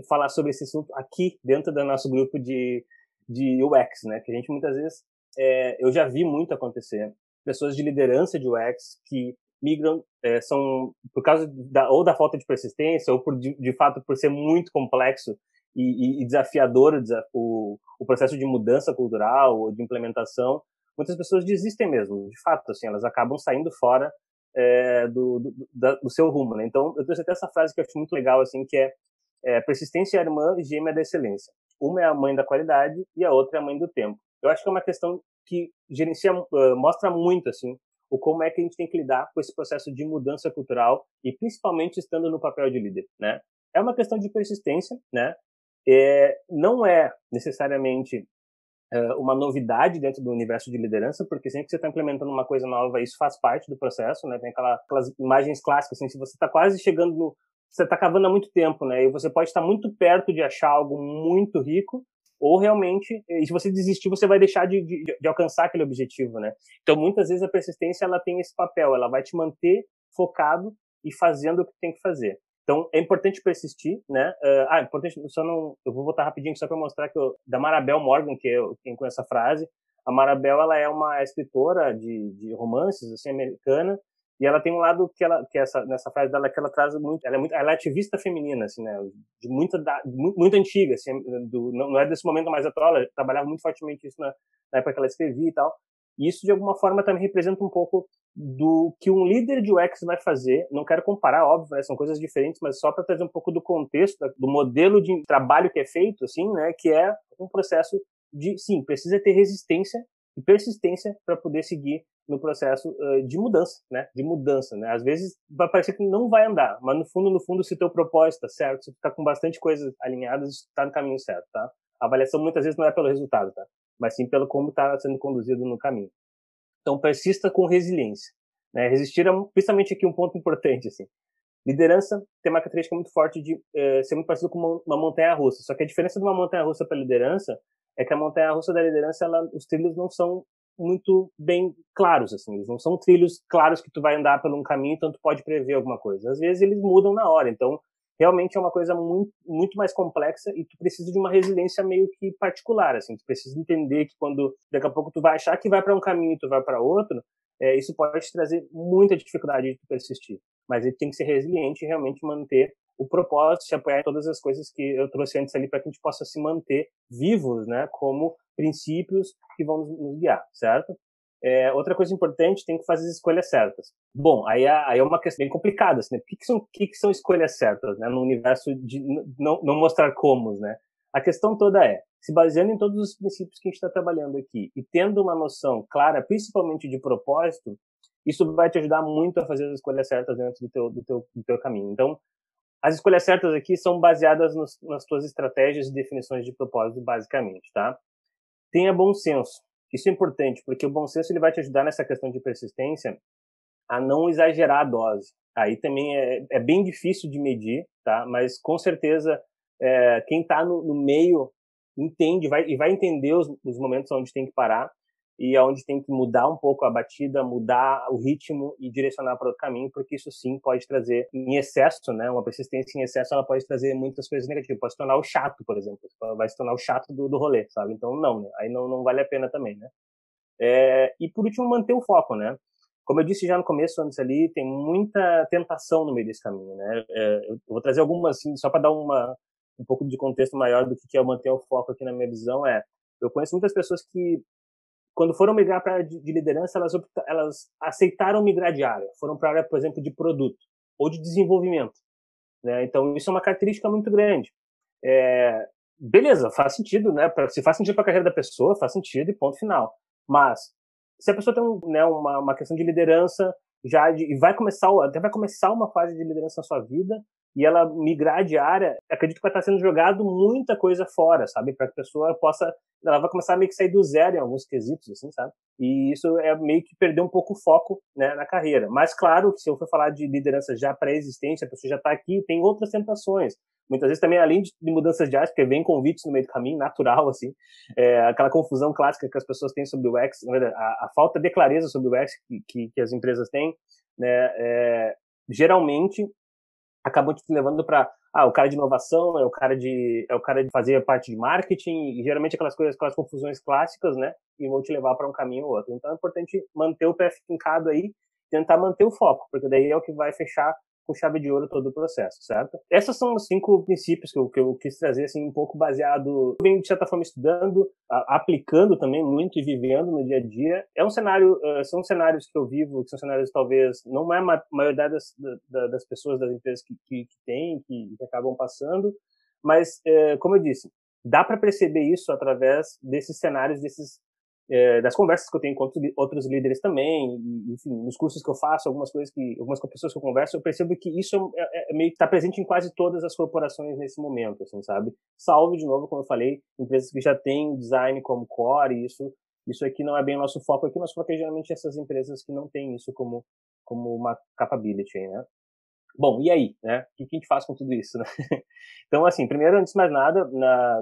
falar sobre esse assunto aqui dentro do nosso grupo de, de UX, né? Que a gente muitas vezes, é, eu já vi muito acontecer. Pessoas de liderança de UX que migram é, são por causa da, ou da falta de persistência ou por de, de fato por ser muito complexo e, e, desafiador o, o, processo de mudança cultural ou de implementação muitas pessoas desistem mesmo. De fato assim elas acabam saindo fora é, do, do, da, do, seu rumo né? então eu trouxe até essa frase que eu acho muito legal assim que é, é persistência é a irmã gêmea da excelência. Uma é a mãe da qualidade e a outra é a mãe do tempo. Eu acho que é uma questão que gerencia uh, mostra muito assim o como é que a gente tem que lidar com esse processo de mudança cultural e principalmente estando no papel de líder, né? É uma questão de persistência, né? É, não é necessariamente é, uma novidade dentro do universo de liderança, porque sempre que você está implementando uma coisa nova, isso faz parte do processo, né? Tem aquela, aquelas imagens clássicas, assim, se você está quase chegando no, você está cavando há muito tempo, né? E você pode estar muito perto de achar algo muito rico, ou realmente, se você desistir, você vai deixar de, de, de, alcançar aquele objetivo, né? Então, muitas vezes a persistência ela tem esse papel, ela vai te manter focado e fazendo o que tem que fazer. Então, é importante persistir, né? Ah, importante, só não, eu vou voltar rapidinho só para mostrar que eu, da Marabel Morgan, que é quem com essa frase, a Marabel ela é uma escritora de, de romances assim americana e ela tem um lado que ela, que essa, nessa frase dela, que ela traz muito, ela é muito, ela é ativista feminina, assim, né, de muita, da, muito, muito antiga, assim, do, não, não é desse momento mais atual, ela trabalhava muito fortemente isso na, na época que ela escrevia e tal, e isso de alguma forma também representa um pouco do que um líder de UX vai fazer. Não quero comparar, óbvio, né, são coisas diferentes, mas só para trazer um pouco do contexto, do modelo de trabalho que é feito, assim, né, que é um processo de, sim, precisa ter resistência e persistência para poder seguir no processo uh, de mudança, né? De mudança, né? Às vezes vai parecer que não vai andar, mas no fundo, no fundo, se teu propósito tá certo, se tu tá com bastante coisas alinhadas, está no caminho certo, tá? A avaliação muitas vezes não é pelo resultado, tá? Mas sim pelo como está sendo conduzido no caminho. Então, persista com resiliência, né? Resistir é principalmente aqui um ponto importante, assim. Liderança tem uma característica muito forte de uh, ser muito parecido com uma, uma montanha-russa. Só que a diferença de uma montanha-russa para liderança é que a montanha-russa da liderança, ela, os trilhos não são muito bem claros, assim, eles não são trilhos claros que tu vai andar por um caminho, então tu pode prever alguma coisa. Às vezes eles mudam na hora, então realmente é uma coisa muito, muito mais complexa e tu precisa de uma resiliência meio que particular, assim, tu precisa entender que quando daqui a pouco tu vai achar que vai para um caminho e tu vai para outro, é, isso pode trazer muita dificuldade de persistir. Mas ele tem que ser resiliente e realmente manter o propósito, se apoiar todas as coisas que eu trouxe antes ali para que a gente possa se manter vivos, né, como princípios que vão nos, nos guiar, certo? É, outra coisa importante, tem que fazer as escolhas certas. Bom, aí é, aí é uma questão bem complicada, assim, né? O que, que, são, que, que são escolhas certas, né? No universo de não, não mostrar como, né? A questão toda é, se baseando em todos os princípios que a gente está trabalhando aqui e tendo uma noção clara, principalmente de propósito, isso vai te ajudar muito a fazer as escolhas certas dentro do teu, do teu, do teu caminho. Então, as escolhas certas aqui são baseadas nos, nas tuas estratégias e definições de propósito, basicamente, tá? Tenha bom senso. Isso é importante, porque o bom senso ele vai te ajudar nessa questão de persistência a não exagerar a dose. Aí também é, é bem difícil de medir, tá? Mas com certeza é, quem está no, no, meio entende vai, e vai entender os, os momentos onde tem que parar e aonde tem que mudar um pouco a batida, mudar o ritmo e direcionar para outro caminho, porque isso sim pode trazer em excesso, né? Uma persistência em excesso, ela pode trazer muitas coisas negativas, pode se tornar o chato, por exemplo, vai se tornar o chato do, do rolê, sabe? Então não, né? aí não, não vale a pena também, né? É, e por último, manter o foco, né? Como eu disse já no começo, antes ali, tem muita tentação no meio desse caminho, né? É, eu vou trazer algumas, assim, só para dar uma, um pouco de contexto maior do que é manter o foco aqui na minha visão, é eu conheço muitas pessoas que quando foram migrar para de, de liderança, elas, elas aceitaram migrar de área, foram para a área, por exemplo, de produto ou de desenvolvimento. Né? Então, isso é uma característica muito grande. É, beleza, faz sentido, né? Pra, se faz sentido para a carreira da pessoa, faz sentido e ponto final. Mas, se a pessoa tem um, né, uma, uma questão de liderança, já de, e vai começar, até vai começar uma fase de liderança na sua vida, e ela migrar de área, acredito que vai estar sendo jogado muita coisa fora, sabe? Para que a pessoa possa. Ela vai começar a meio que sair do zero em alguns quesitos, assim, sabe? E isso é meio que perder um pouco o foco né, na carreira. Mas, claro, se eu for falar de liderança já pré-existente, a pessoa já está aqui, tem outras tentações. Muitas vezes também, além de, mudanças de área, porque vem convites no meio do caminho, natural, assim, é, aquela confusão clássica que as pessoas têm sobre o UX, a, a falta de clareza sobre o UX que, que, que as empresas têm, né, é, geralmente acabam te levando para ah, o cara de inovação é o cara de é o cara de fazer parte de marketing e geralmente aquelas coisas, aquelas confusões clássicas, né? E vão te levar para um caminho ou outro. Então é importante manter o pé fincado aí, tentar manter o foco, porque daí é o que vai fechar com chave de ouro todo o processo, certo? Essas são os cinco princípios que eu, que eu quis trazer, assim, um pouco baseado, venho de certa forma estudando, aplicando também muito e vivendo no dia a dia. É um cenário, uh, são cenários que eu vivo, que são cenários talvez, não é a maioria das, da, das pessoas, das empresas que, que, que tem, que, que acabam passando, mas, uh, como eu disse, dá para perceber isso através desses cenários, desses é, das conversas que eu tenho com outros, líderes também, e, enfim, nos cursos que eu faço, algumas coisas que, algumas pessoas que eu converso, eu percebo que isso é, é, é meio está presente em quase todas as corporações nesse momento, assim, sabe? Salve de novo, como eu falei, empresas que já têm design como core, isso, isso aqui não é bem o nosso foco aqui, nosso foco é geralmente essas empresas que não têm isso como, como uma capability, né? Bom, e aí, né? O que a gente faz com tudo isso, né? Então, assim, primeiro, antes de mais nada, na,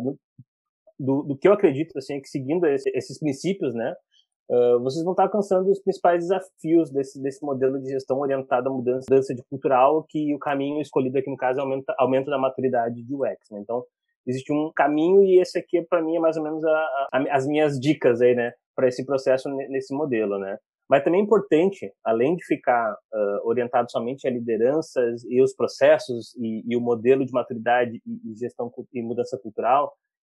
do, do que eu acredito, assim, é que seguindo esse, esses princípios, né, uh, vocês vão estar alcançando os principais desafios desse, desse modelo de gestão orientado à mudança, mudança de cultural, que o caminho escolhido aqui, no caso, é aumento, aumento da maturidade de UX, né? Então, existe um caminho e esse aqui, para mim, é mais ou menos a, a, as minhas dicas aí, né, para esse processo nesse modelo, né? Mas também é importante, além de ficar uh, orientado somente a lideranças e os processos e, e o modelo de maturidade e, e, gestão e mudança cultural,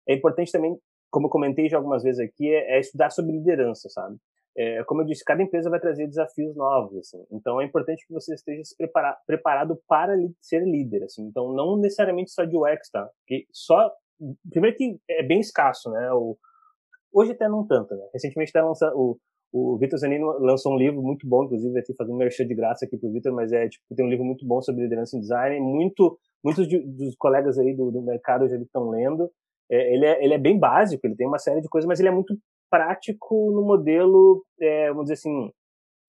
é importante também, como eu comentei já algumas vezes aqui, é, é estudar sobre liderança, sabe? É, como eu disse, cada empresa vai trazer desafios novos, assim. Então é importante que você esteja preparado para ser líder, assim. Então não necessariamente só de UX, tá? Porque só primeiro que é bem escasso, né? O, hoje até não tanto, né? Recentemente até lança, o o Vitor Zanino lançou um livro muito bom, inclusive, aqui fazendo um merchan de graça aqui pro Vitor, mas é tipo tem um livro muito bom sobre liderança em design, muito muitos de, dos colegas aí do, do mercado já estão lendo é, ele, é, ele é bem básico, ele tem uma série de coisas, mas ele é muito prático no modelo, é, vamos dizer assim,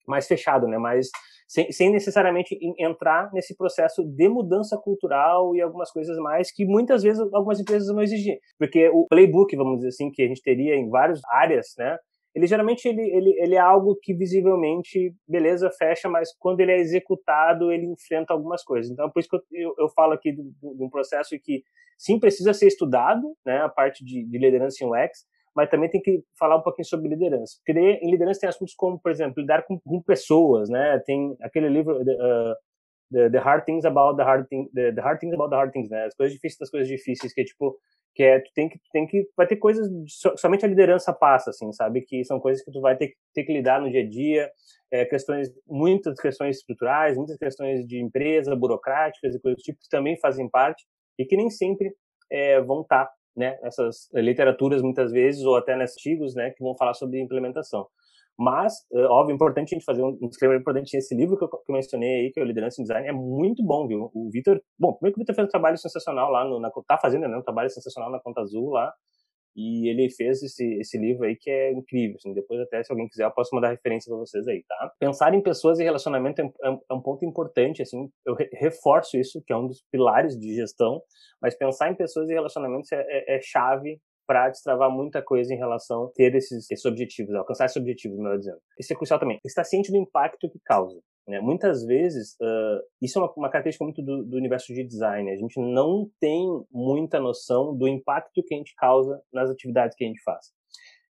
mais fechado, né? Mais, sem, sem necessariamente entrar nesse processo de mudança cultural e algumas coisas mais que muitas vezes algumas empresas não exigem. Porque o playbook, vamos dizer assim, que a gente teria em várias áreas, né? Ele geralmente ele, ele, ele é algo que visivelmente, beleza, fecha, mas quando ele é executado, ele enfrenta algumas coisas. Então, é por isso que eu, eu, eu falo aqui de, um processo que, sim, precisa ser estudado, né, a parte de, de liderança em UX, mas também tem que falar um pouquinho sobre liderança. Porque em liderança tem assuntos como, por exemplo, lidar com, com pessoas, né, tem aquele livro... Uh, The, the, hard things about the hard thing, the, the, hard things about the hard things, né? As coisas difíceis das coisas difíceis, que é tipo, que é tu tem que tem que vai ter coisas somente a liderança passa assim sabe? Que são coisas que tu vai ter, ter que lidar no dia a dia é, questões muitas questões estruturais muitas questões de empresa burocráticas e coisas do tipo que também fazem parte e que nem sempre é, vão estar tá, né? Essas literaturas muitas vezes ou até nesses artigos né? Que vão falar sobre implementação mas, é, óbvio, importante a gente fazer um disclaimer importante. Esse livro que eu, que eu, mencionei aí, que é o Liderança em Design, é muito bom, viu? O Vitor, bom, primeiro que o Vitor fez um trabalho sensacional lá, no, na, tá fazendo, né? Um trabalho sensacional na Conta Azul lá. E ele fez esse, esse livro aí que é incrível. Assim, depois, até se alguém quiser, eu posso mandar referência para vocês aí, tá? Pensar em pessoas e relacionamento é, é, é um ponto importante, assim. Eu re, reforço isso, que é um dos pilares de gestão. Mas pensar em pessoas e relacionamentos é, é, é chave para destravar muita coisa em relação a ter esses, esses objetivos, alcançar esses objetivos, melhor dizendo. Isso é crucial também. Estar ciente do impacto que causa. Né? Muitas vezes, uh, isso é uma, uma, característica muito do, do, universo de design. A gente não tem muita noção do impacto que a gente causa nas atividades que a gente faz.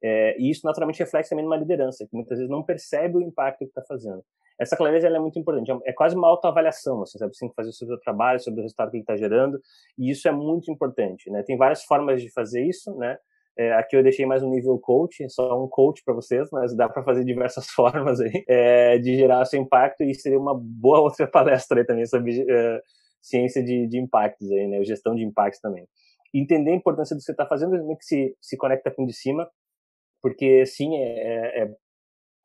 É, e isso naturalmente reflete também numa liderança, que muitas vezes não percebe o impacto que está fazendo. Essa clareza é muito importante, é quase uma autoavaliação, assim, sabe? Você tem que fazer o seu trabalho, sobre o resultado que está gerando, e isso é muito importante, né? Tem várias formas de fazer isso, né? É, aqui eu deixei mais um nível coach, só um coach para vocês, mas dá para fazer diversas formas aí é, de gerar seu impacto e seria uma boa outra palestra aí também sobre é, ciência de, de impactos aí, né? Gestão de impactos também. Entender a importância do que você está fazendo, meio que se, se conecta com o de cima, porque sim, é, é,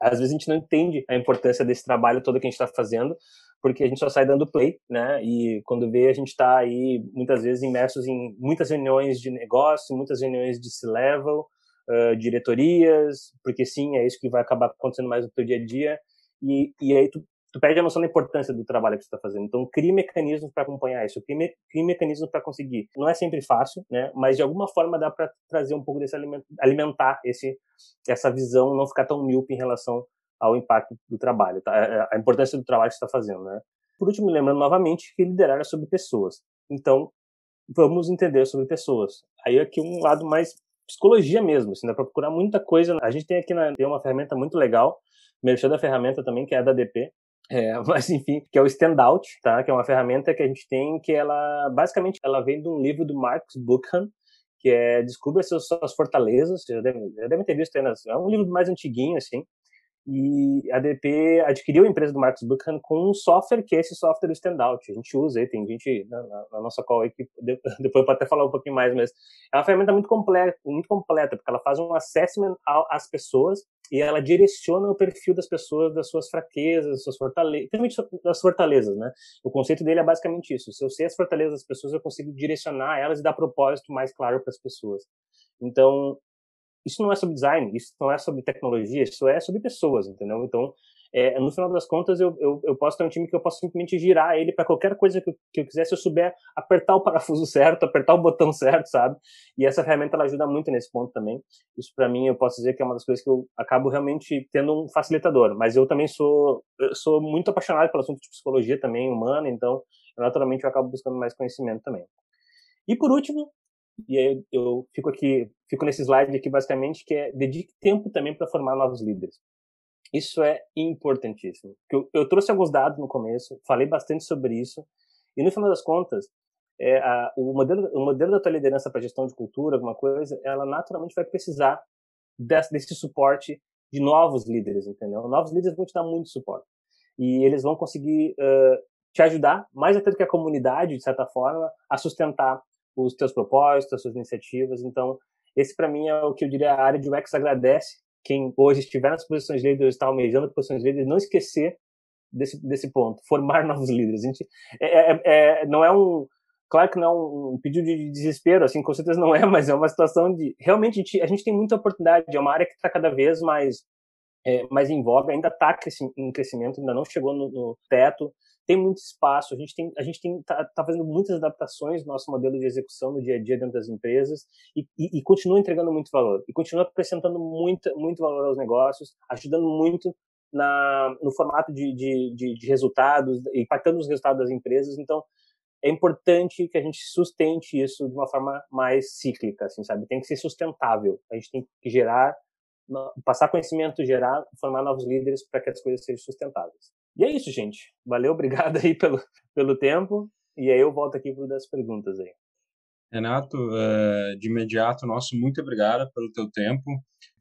às vezes a gente não entende a importância desse trabalho todo que a gente está fazendo, porque a gente só sai dando play, né? E quando vê, a gente está aí muitas vezes imersos em muitas reuniões de negócio, muitas reuniões de C-level, uh, diretorias, porque sim, é isso que vai acabar acontecendo mais no teu dia a dia. E, e aí tu tu perde a noção da importância do trabalho que você está fazendo. Então, crie mecanismos para acompanhar isso, crie, me, crie mecanismos para conseguir. Não é sempre fácil, né? Mas de alguma forma dá para trazer um pouco desse alimento, alimentar esse, essa visão, não ficar tão míope em relação ao impacto do trabalho, tá? É, é, a importância do trabalho que você está fazendo, né? Por último, lembrando novamente que liderar é sobre pessoas. Então, vamos entender sobre pessoas. Aí aqui um lado mais psicologia mesmo, assim, dá para procurar muita coisa. A gente tem aqui na, tem uma ferramenta muito legal, merchan da ferramenta também, que é a da DP, é, mas enfim, que é o Standout, tá? Que é uma ferramenta que a gente tem que ela basicamente ela vem de um livro do Marcus Buchan, que é Descubra suas, suas fortalezas. Já deve, já deve ter visto, né? é um livro mais antiguinho assim. E a DP adquiriu a empresa do Marcus Buchan com um software que é esse software do Standout. A gente usa aí, tem gente na, na nossa call aí que depois pode até falar um pouquinho mais, mas é uma ferramenta muito completa, muito completa, porque ela faz um assessment às pessoas e ela direciona o perfil das pessoas, das suas fraquezas, das suas fortalezas, das fortalezas, né? O conceito dele é basicamente isso. Se eu sei as fortalezas das pessoas, eu consigo direcionar elas e dar propósito mais claro para as pessoas. Então, isso não é sobre design, isso não é sobre tecnologia, isso é sobre pessoas, entendeu? Então, é, no final das contas, eu, eu, eu, posso ter um time que eu posso simplesmente girar ele para qualquer coisa que eu, que eu quiser, se eu souber apertar o parafuso certo, apertar o botão certo, sabe? E essa ferramenta ela ajuda muito nesse ponto também. Isso para mim eu posso dizer que é uma das coisas que eu acabo realmente tendo um facilitador. Mas eu também sou eu sou muito apaixonado pelo assunto de psicologia também humana, então naturalmente eu acabo buscando mais conhecimento também. E por último, e aí eu fico aqui, fico nesse slide aqui basicamente, que é dedique tempo também para formar novos líderes. Isso é importantíssimo. Eu, eu, trouxe alguns dados no começo, falei bastante sobre isso, e no final das contas, é, a, o, modelo, o modelo da tua liderança para gestão de cultura, alguma coisa, ela naturalmente vai precisar desse, desse suporte de novos líderes, entendeu? Novos líderes vão te dar muito suporte. E eles vão conseguir uh, te ajudar, mais até do que a comunidade, de certa forma, a sustentar os teus propósitos, as suas iniciativas. Então, esse para mim é o que eu diria a área de UX agradece quem hoje estiver nas posições de líderes, está almejando posições de líderes, não esquecer desse, desse ponto, formar novos líderes. A gente, é, é, é, não é um, claro que não é um pedido de desespero, assim, com certeza não é, mas é uma situação de, realmente, a gente, a gente tem muita oportunidade, é uma área que está cada vez mais, é, mais em voga, ainda está em crescimento, ainda não chegou no, no teto, tem muito espaço, a gente tem, a gente tem tá, tá, fazendo muitas adaptações no nosso modelo de execução no dia a dia dentro das empresas e, e, e continua entregando muito valor e continua acrescentando muito, muito valor aos negócios, ajudando muito na, no formato de, de, de, de resultados, impactando os resultados das empresas. Então, é importante que a gente sustente isso de uma forma mais cíclica, assim, sabe? Tem que ser sustentável. A gente tem que gerar, passar conhecimento, gerar, formar novos líderes para que as coisas sejam sustentáveis. E é isso, gente. Valeu, obrigado aí pelo, pelo tempo. E aí eu volto aqui para das perguntas aí. Renato, uh, de imediato, nosso muito obrigado pelo teu tempo.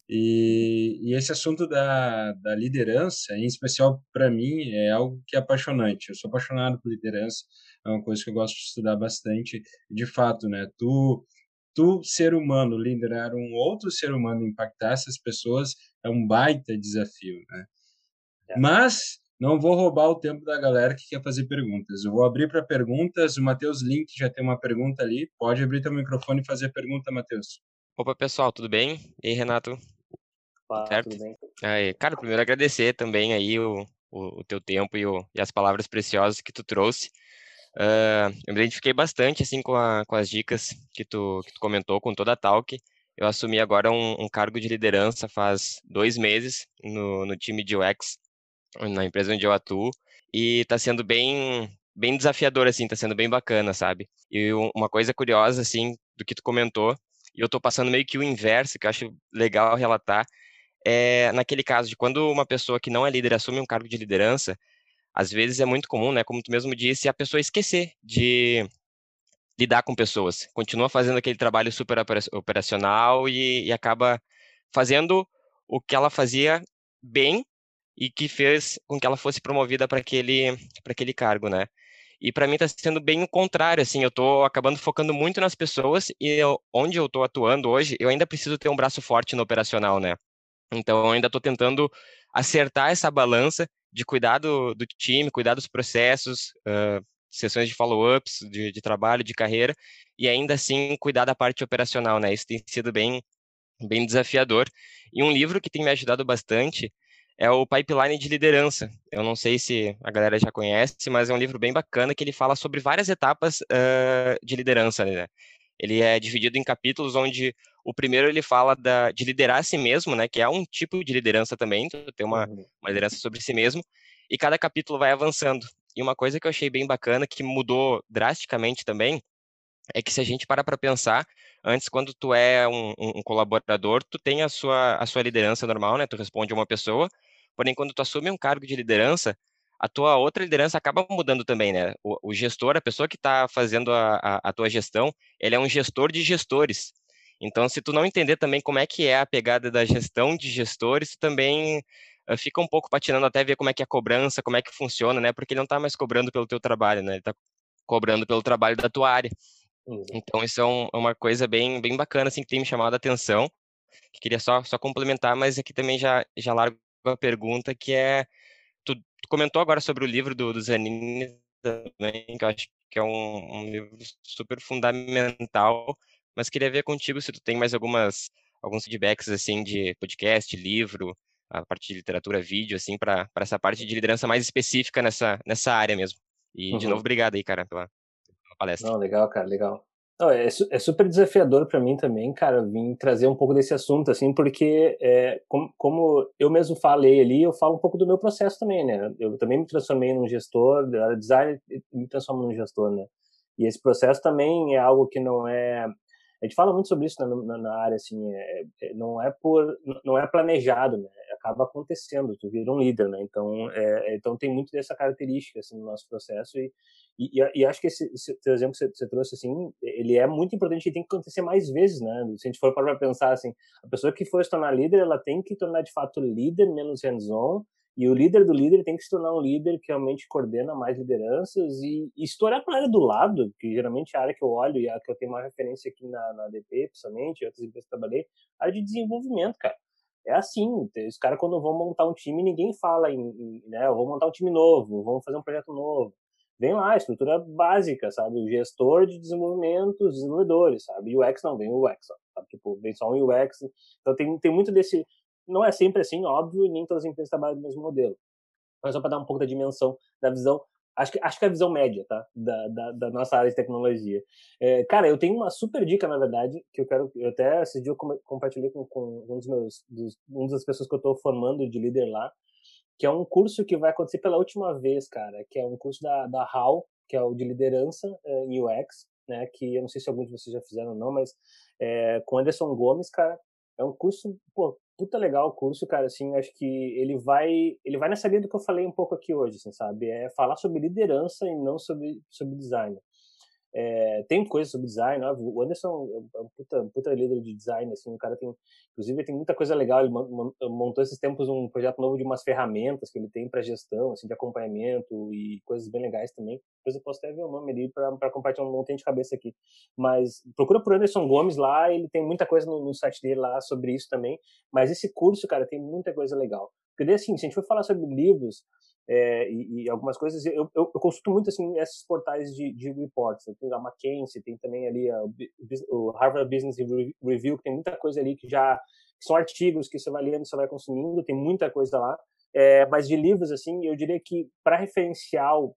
E, e esse assunto da, da liderança, em especial para mim, é algo que é apaixonante. Eu sou apaixonado por liderança, é uma coisa que eu gosto de estudar bastante. De fato, né? Tu, tu ser humano, liderar um outro ser humano, impactar essas pessoas é um baita desafio, né? É. Mas não vou roubar o tempo da galera que quer fazer perguntas. Eu vou abrir para perguntas. O Matheus Link já tem uma pergunta ali. Pode abrir teu microfone e fazer a pergunta, Matheus. Opa, pessoal, tudo bem? E aí, Renato? Opa, certo? tudo bem? Aí, cara, primeiro agradecer também aí o, o, o teu tempo e, o, e, as palavras preciosas que tu trouxe. Uh, eu me identifiquei bastante assim com, a, com as dicas que tu, que tu comentou, com toda a Talk. Eu assumi agora um, um cargo de liderança faz dois meses no, no time de UX, na empresa onde eu atuo, e está sendo bem bem desafiador, assim, tá sendo bem bacana, sabe? E uma coisa curiosa, assim, do que tu comentou, e eu estou passando meio que o inverso, que eu acho legal relatar, é naquele caso de quando uma pessoa que não é líder assume um cargo de liderança, às vezes é muito comum, né, como tu mesmo disse, a pessoa esquecer de lidar com pessoas. Continua fazendo aquele trabalho super operacional e, e acaba fazendo o que ela fazia bem e que fez com que ela fosse promovida para aquele, para aquele cargo, né? E para mim está sendo bem o contrário, assim, eu estou acabando focando muito nas pessoas e eu, onde eu estou atuando hoje, eu ainda preciso ter um braço forte no operacional, né? Então, eu ainda estou tentando acertar essa balança de cuidar do, do time, cuidar dos processos, uh, sessões de follow-ups, de, de, trabalho, de carreira, e ainda assim cuidar da parte operacional, né? Isso tem sido bem, bem desafiador. E um livro que tem me ajudado bastante é o Pipeline de Liderança. Eu não sei se a galera já conhece, mas é um livro bem bacana que ele fala sobre várias etapas uh, de liderança. Né? Ele é dividido em capítulos onde o primeiro ele fala da, de liderar a si mesmo, né, que é um tipo de liderança também, ter uma, uhum. uma liderança sobre si mesmo, e cada capítulo vai avançando. E uma coisa que eu achei bem bacana, que mudou drasticamente também, é que se a gente para para pensar, antes quando tu é um, um, colaborador, tu tem a sua, a sua liderança normal, né, tu responde a uma pessoa, Porém, quando tu assume um cargo de liderança, a tua outra liderança acaba mudando também, né? O, o gestor, a pessoa que está fazendo a, a, a, tua gestão, ele é um gestor de gestores. Então, se tu não entender também como é que é a pegada da gestão de gestores, tu também uh, fica um pouco patinando até ver como é que é a cobrança, como é que funciona, né? Porque ele não está mais cobrando pelo teu trabalho, né? Ele está cobrando pelo trabalho da tua área. Uhum. Então, isso é, um, é, uma coisa bem, bem bacana, assim, que tem me chamado a atenção. Que queria só, só complementar, mas aqui também já, já largo uma pergunta que é tu, tu comentou agora sobre o livro do, do Zanini também, que eu acho que é um, um, livro super fundamental, mas queria ver contigo se tu tem mais algumas alguns feedbacks assim de podcast, livro, a parte de literatura, vídeo assim para essa parte de liderança mais específica nessa nessa área mesmo. E uhum. de novo obrigado aí, cara, pela, pela palestra. Não, legal, cara, legal. É, é, super desafiador para mim também, cara, vir trazer um pouco desse assunto, assim, porque é, como, como, eu mesmo falei ali, eu falo um pouco do meu processo também, né? Eu também me transformei num gestor, design me transformo num gestor, né? E esse processo também é algo que não é a gente fala muito sobre isso na, na, na área assim é, é, não é por não é planejado né acaba acontecendo tu vira um líder né então é, então tem muito dessa característica assim no nosso processo e e, e, acho que esse, esse exemplo que você, você, trouxe, assim, ele é muito importante e tem que acontecer mais vezes, né? Se a gente for para pensar, assim, a pessoa que for se tornar líder, ela tem que tornar, de fato, líder menos hands-on, e o líder do líder tem que se tornar um líder que realmente coordena mais lideranças e, e estourar para a área do lado, que geralmente é a área que eu olho e a que eu tenho uma referência aqui na, na ADP, principalmente, outras empresas que trabalhei, área de desenvolvimento, cara. É assim, os caras quando vão montar um time, ninguém fala em, em né, eu vou montar um time novo, vamos fazer um projeto novo vem lá, estrutura básica, sabe? O gestor de desenvolvimento, os desenvolvedores, sabe? UX não, vem o UX, sabe? Tipo, vem só um UX. Então tem, tem muito desse. Não é sempre assim, óbvio, nem todas as empresas trabalham do mesmo modelo. Mas só para dar um pouco da dimensão da visão. Acho que, acho que é a visão média, tá? Da, da, da nossa área de tecnologia. É, cara, eu tenho uma super dica, na verdade, que eu quero. Eu até esse dia eu compartilhei com, com um dos meus. Dos, um das pessoas que eu estou formando de líder lá que é um curso que vai acontecer pela última vez, cara, que é um curso da, da HAL, que é o de liderança uh, em UX, né, que eu não sei se alguns de vocês já fizeram ou não, mas é, com Anderson Gomes, cara, é um curso, pô, puta legal o curso, cara, assim, acho que ele vai, ele vai nessa linha do que eu falei um pouco aqui hoje, assim, sabe, é falar sobre liderança e não sobre, sobre design. É, tem coisa sobre design, óbvio. o Anderson é um puta, puta líder de design, assim, o cara tem, inclusive tem muita coisa legal, ele montou esses tempos um projeto novo de umas ferramentas que ele tem para gestão, assim, de acompanhamento e coisas bem legais também, depois eu posso até ver o nome ali para compartilhar um monte de cabeça aqui, mas procura por Anderson Gomes lá, ele tem muita coisa no, no site dele lá sobre isso também, mas esse curso, cara, tem muita coisa legal, porque daí, assim, se a gente for falar sobre livros, é, e, e, algumas coisas. Eu, eu, eu, consulto muito assim esses portais de, de reports. Tem a McKinsey, tem também ali a, o Harvard Business Review, que tem muita coisa ali que já que são artigos que você vai lendo, você vai consumindo, tem muita coisa lá. É, mas de livros, assim, eu diria que para referencial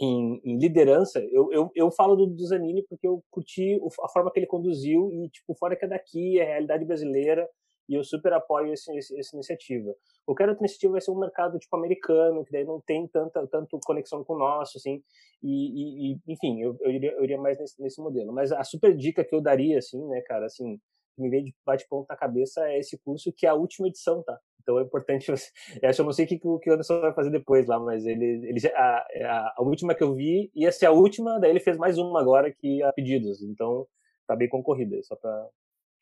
em, em, liderança, eu, eu, eu falo do, do Zanini porque eu curti a forma que ele conduziu e, tipo, fora que é daqui, é realidade brasileira, e eu super apoio esse, esse, essa iniciativa. Qualquer outra iniciativa vai ser um mercado tipo americano, que daí não tem tanta tanto conexão com o nosso, assim, e, e enfim, eu, eu, iria, eu iria mais nesse, nesse modelo. Mas a super dica que eu daria, assim, né, cara, assim, que me veio de bate-ponto na cabeça é esse curso que é a última edição, tá? Então é importante você. Eu acho eu não sei o que, que o Anderson vai fazer depois lá, mas ele, ele a, a, a última que eu vi ia ser a última, daí ele fez mais uma agora que a pedidos. Então tá bem concorrida, só para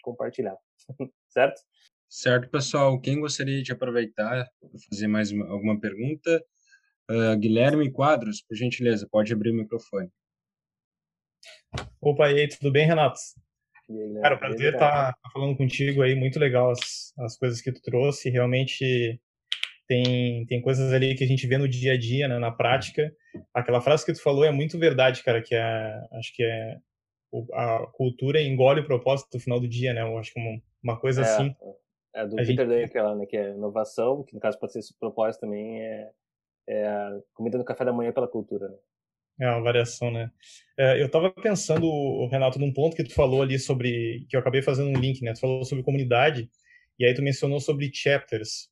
compartilhar. certo? Certo, pessoal. Quem gostaria de aproveitar para fazer mais uma, alguma pergunta? Uh, Guilherme Quadros, por gentileza, pode abrir o microfone. Opa, e aí, tudo bem, Renato? Aí, Cara, prazer estar tá falando contigo aí, muito legal as, as coisas que tu trouxe, realmente tem, tem coisas ali que a gente vê no dia a dia, né, na prática. Aquela frase que tu falou é muito verdade, cara, que é, acho que é a cultura engole o propósito no final do dia, né? Eu acho que uma, uma coisa é, assim. É do Peter gente... Drucker, né? Que é inovação, que no caso pode ser esse propósito também, é, é a comida no café da manhã pela cultura, né? É uma variação, né? É, eu estava pensando, Renato, num ponto que tu falou ali sobre, que eu acabei fazendo um link, né? Tu falou sobre comunidade, e aí tu mencionou sobre chapters.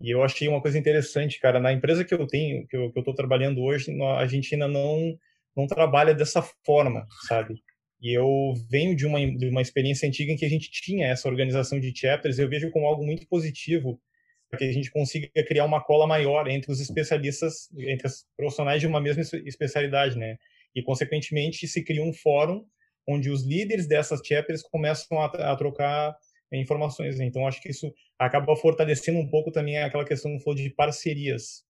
E eu achei uma coisa interessante, cara. Na empresa que eu tenho, que eu, tô trabalhando hoje, a gente ainda não, não trabalha dessa forma, sabe? E eu venho de uma, de uma experiência antiga em que a gente tinha essa organização de chapters, eu vejo como algo muito positivo para que a gente consiga criar uma cola maior entre os especialistas, entre os profissionais de uma mesma especialidade, né? E, consequentemente, se cria um fórum onde os líderes dessas chapters começam a, a trocar informações. Né? Então, acho que isso acaba fortalecendo um pouco também aquela questão de parcerias,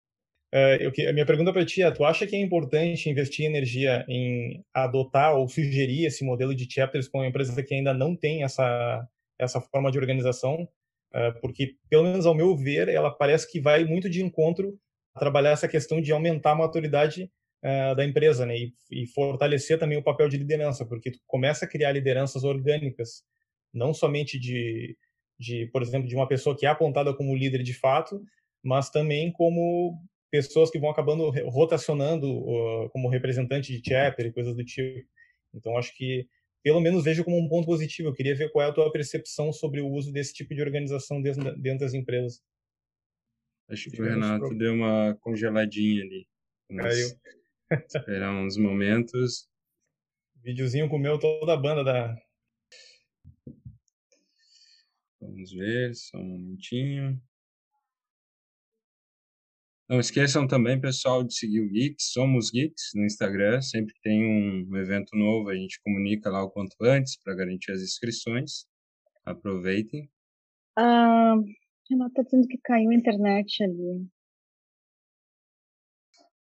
eu, a minha pergunta para ti é: tu acha que é importante investir energia em adotar ou sugerir esse modelo de chapters com uma empresa que ainda não tem essa, essa forma de organização? Uh, porque, pelo menos ao meu ver, ela parece que vai muito de encontro a trabalhar essa questão de aumentar a maturidade uh, da empresa né? E, e, fortalecer também o papel de liderança, porque tu começa a criar lideranças orgânicas, não somente de, de, por exemplo, de uma pessoa que é apontada como líder de fato, mas também como pessoas que vão acabando rotacionando uh, como representante de chapter e coisas do tipo. Então, acho que, pelo menos, vejo como um ponto positivo. Eu queria ver qual é a tua percepção sobre o uso desse tipo de organização dentro, dentro das empresas. Acho que o Renato deu uma congeladinha ali. Vamos esperar uns momentos. O videozinho comeu toda a banda da. Vamos ver, só um momentinho. Não esqueçam também, pessoal, de seguir o Geeks, Somos Geeks, no Instagram. Sempre que tem um evento novo, a gente comunica lá o quanto antes para garantir as inscrições. Aproveitem. Ah, Renato, tá dizendo que caiu a internet ali.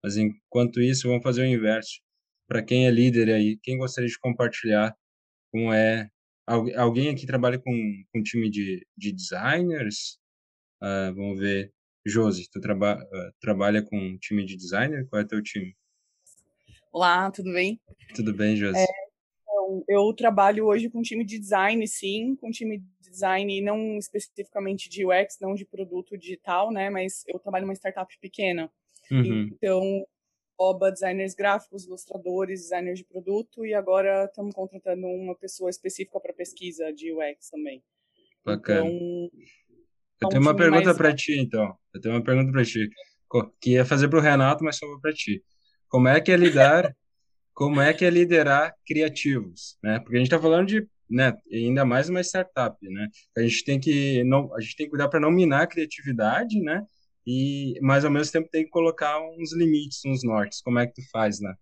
Mas enquanto isso, vamos fazer o inverso. Para quem é líder aí, quem gostaria de compartilhar como é. Alguém aqui trabalha com, com um time de, de designers? Uh, vamos ver Josi, tu traba uh, trabalha com um time de designer? Qual é teu time? Olá, tudo bem? Tudo bem, Josi. É, então, eu trabalho hoje com um time de design, sim, com um time de design não especificamente de UX, não de produto digital, né? Mas eu trabalho numa startup pequena. Uhum. Então, OBA, designers gráficos, ilustradores, designers de produto e agora estamos contratando uma pessoa específica para pesquisa de UX também. Bacana. Então, eu tenho uma pergunta para ti, então. Eu tenho uma pergunta para ti, que ia fazer para o Renato, mas só para ti. Como é que é lidar, como é que é liderar criativos, né? Porque a gente está falando de, né, ainda mais uma startup, né? A gente tem que não, a gente tem que cuidar para não minar a criatividade, né? E mas ao mesmo tempo tem que colocar uns limites, uns nortes. Como é que tu faz, né?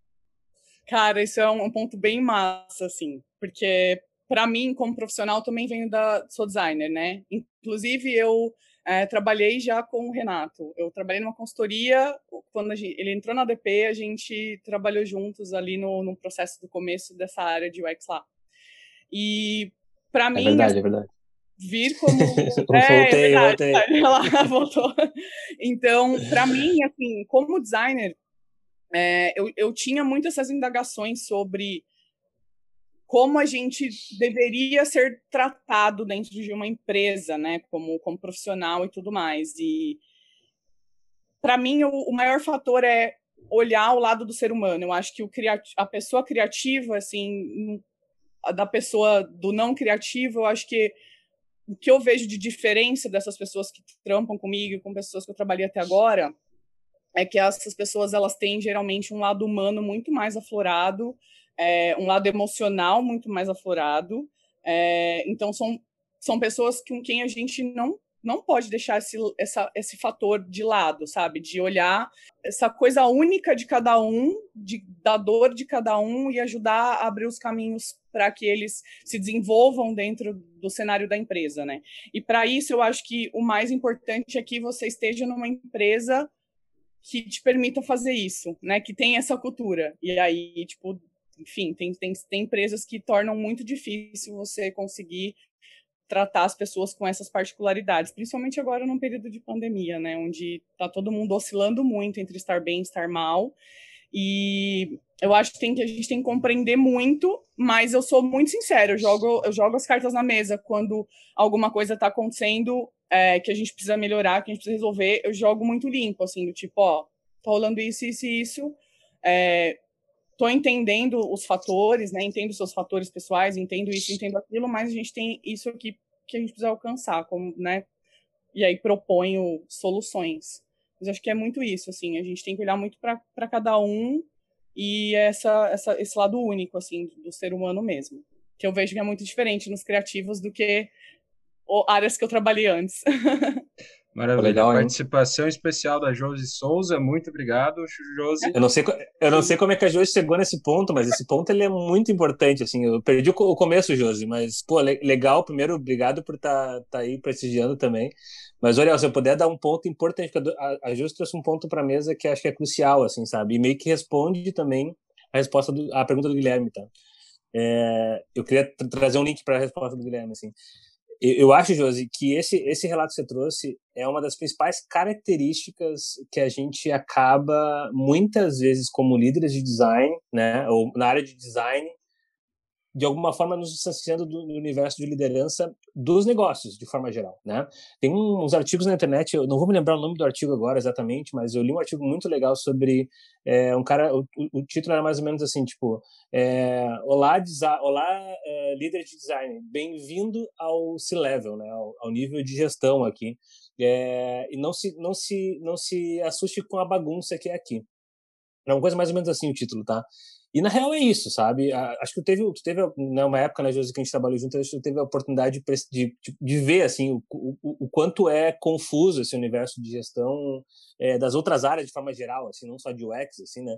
Cara, isso é um ponto bem massa, assim, porque para mim, como profissional, também venho da sou designer, né? Inclusive eu é, trabalhei já com o Renato. Eu trabalhei numa consultoria quando gente, ele entrou na DP, a gente trabalhou juntos ali no, no processo do começo dessa área de UX lá. E para é mim, verdade, é verdade. vir como é, voltei, é voltei. Ela voltou. Então, para mim, assim, como designer, é, eu, eu tinha muitas essas indagações sobre como a gente deveria ser tratado dentro de uma empresa, né, como, como profissional e tudo mais. E para mim o, o, maior fator é olhar o lado do ser humano. Eu acho que o a pessoa criativa, assim, da pessoa do não criativo, eu acho que o que eu vejo de diferença dessas pessoas que trampam comigo, com pessoas que eu trabalhei até agora, é que essas pessoas elas têm geralmente um lado humano muito mais aflorado é, um lado emocional muito mais aflorado. É, então, são, são pessoas com quem a gente não, não pode deixar esse, essa, esse fator de lado, sabe? De olhar essa coisa única de cada um, de, da dor de cada um e ajudar a abrir os caminhos para que eles se desenvolvam dentro do cenário da empresa, né? E para isso, eu acho que o mais importante é que você esteja numa empresa que te permita fazer isso, né? Que tem essa cultura. E aí, tipo, enfim, tem, tem, tem empresas que tornam muito difícil você conseguir tratar as pessoas com essas particularidades, principalmente agora num período de pandemia, né, onde está todo mundo oscilando muito entre estar bem e estar mal. E eu acho que, tem, que a gente tem que compreender muito, mas eu sou muito sincero, eu jogo, eu jogo as cartas na mesa quando alguma coisa está acontecendo é, que a gente precisa melhorar, que a gente precisa resolver, eu jogo muito limpo, assim, do tipo, ó, tá rolando isso, isso e isso, é, estou entendendo os fatores, né? Entendo seus fatores pessoais, entendo isso, entendo aquilo, mas a gente tem isso aqui que a gente precisa alcançar, como, né? E aí proponho soluções. Mas acho que é muito isso, assim, a gente tem que olhar muito para cada um e essa, essa, esse lado único, assim, do ser humano mesmo. Que eu vejo que é muito diferente nos criativos do que áreas que eu trabalhei antes. Maravilha. Legal, Participação especial da Josi Souza. Muito obrigado, Josi. Eu não sei, eu não sei como é que a Josi chegou nesse ponto, mas esse ponto ele é muito importante. Assim, eu perdi o começo, Josi, mas pô, legal. Primeiro, obrigado por estar tá, tá aí prestigiando também. Mas olha, se eu puder dar um ponto importante, a, a Josi trouxe um ponto para a mesa que acho que é crucial, assim, sabe? E meio que responde também a resposta do, a pergunta do Guilherme, tá? É, eu queria tra trazer um link para a resposta do Guilherme, assim eu acho, Josi, que esse, esse relato que você trouxe é uma das principais características que a gente acaba, muitas vezes, como líderes de design, né, ou na área de design, de alguma forma nos distanciando do universo de liderança dos negócios, de forma geral, né? Tem uns artigos na internet, eu não vou me lembrar o nome do artigo agora exatamente, mas eu li um artigo muito legal sobre é, um cara, o, o, título era mais ou menos assim, tipo, é, olá, olá é, líder de design, bem-vindo ao C-level, né? Ao, ao, nível de gestão aqui, é, e não se, não se, não se assuste com a bagunça que é aqui. É uma coisa mais ou menos assim o título, tá? E na real é isso, sabe? Acho que tu teve, tu teve né, uma época, né, Josi, que a gente trabalhou junto, acho que tu teve a oportunidade de, de, de ver, assim, o, o, o, quanto é confuso esse universo de gestão é, das outras áreas de forma geral, assim, não só de UX, assim, né?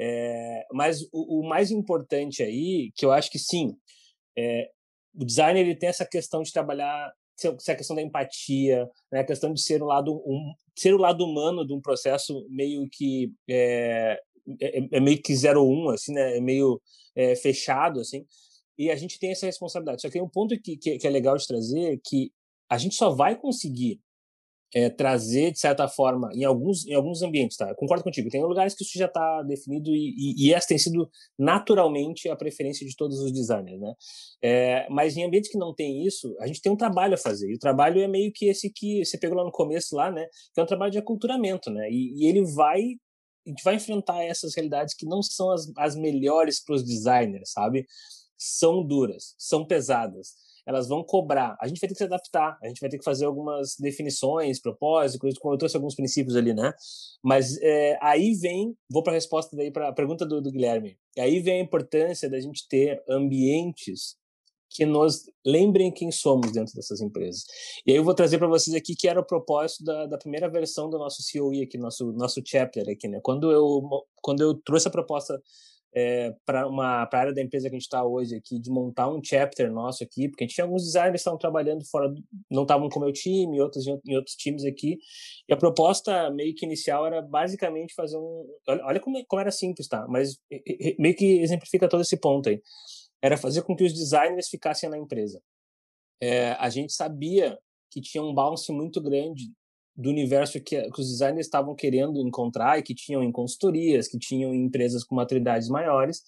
É, mas o, o, mais importante aí, que eu acho que sim, é, o designer ele tem essa questão de trabalhar se a questão da empatia, né, a questão de ser o lado um, ser o lado humano de um processo meio que é, é, é, é, meio que 01, assim, né? É meio é, fechado, assim. E a gente tem essa responsabilidade. Só que um ponto que, que, que é legal de trazer é que a gente só vai conseguir é, trazer, de certa forma, em alguns, em alguns ambientes, tá? Eu concordo contigo. Tem lugares que isso já está definido e, e, e, essa tem sido naturalmente a preferência de todos os designers, né? É, mas em ambientes que não tem isso, a gente tem um trabalho a fazer. E o trabalho é meio que esse que você pegou lá no começo, lá, né? Que é um trabalho de aculturamento, né? E, e ele vai a gente vai enfrentar essas realidades que não são as, as melhores para os designers, sabe? São duras, são pesadas. Elas vão cobrar. A gente vai ter que se adaptar. A gente vai ter que fazer algumas definições, propósitos, como eu trouxe alguns princípios ali, né? Mas é, aí vem, vou para a resposta daí para a pergunta do, do Guilherme. Aí vem a importância da gente ter ambientes que nos lembrem quem somos dentro dessas empresas. E aí eu vou trazer para vocês aqui que era o propósito da, da primeira versão do nosso COE aqui, nosso nosso chapter aqui, né? Quando eu quando eu trouxe a proposta é, para uma pra área da empresa que a gente está hoje aqui, de montar um chapter nosso aqui, porque a gente tinha alguns designers que estavam trabalhando fora, não estavam com o meu time, outros em outros times aqui, e a proposta meio que inicial era basicamente fazer um. Olha, olha como, como era simples, tá? Mas meio que exemplifica todo esse ponto aí. Era fazer com que os designers ficassem na empresa. É, a gente sabia que tinha um bounce muito grande do universo que, que, os designers estavam querendo encontrar e que tinham em consultorias, que tinham em empresas com maturidades maiores,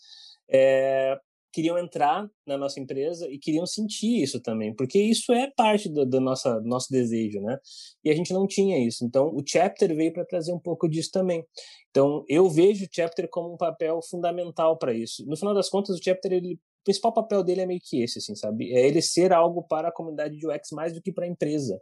é, queriam entrar na nossa empresa e queriam sentir isso também, porque isso é parte do, do nossa, nosso desejo, né? E a gente não tinha isso. Então, o Chapter veio para trazer um pouco disso também. Então, eu vejo o Chapter como um papel fundamental para isso. No final das contas, o Chapter, ele, principal papel dele é meio que esse, assim, sabe? É ele ser algo para a comunidade de UX mais do que para a empresa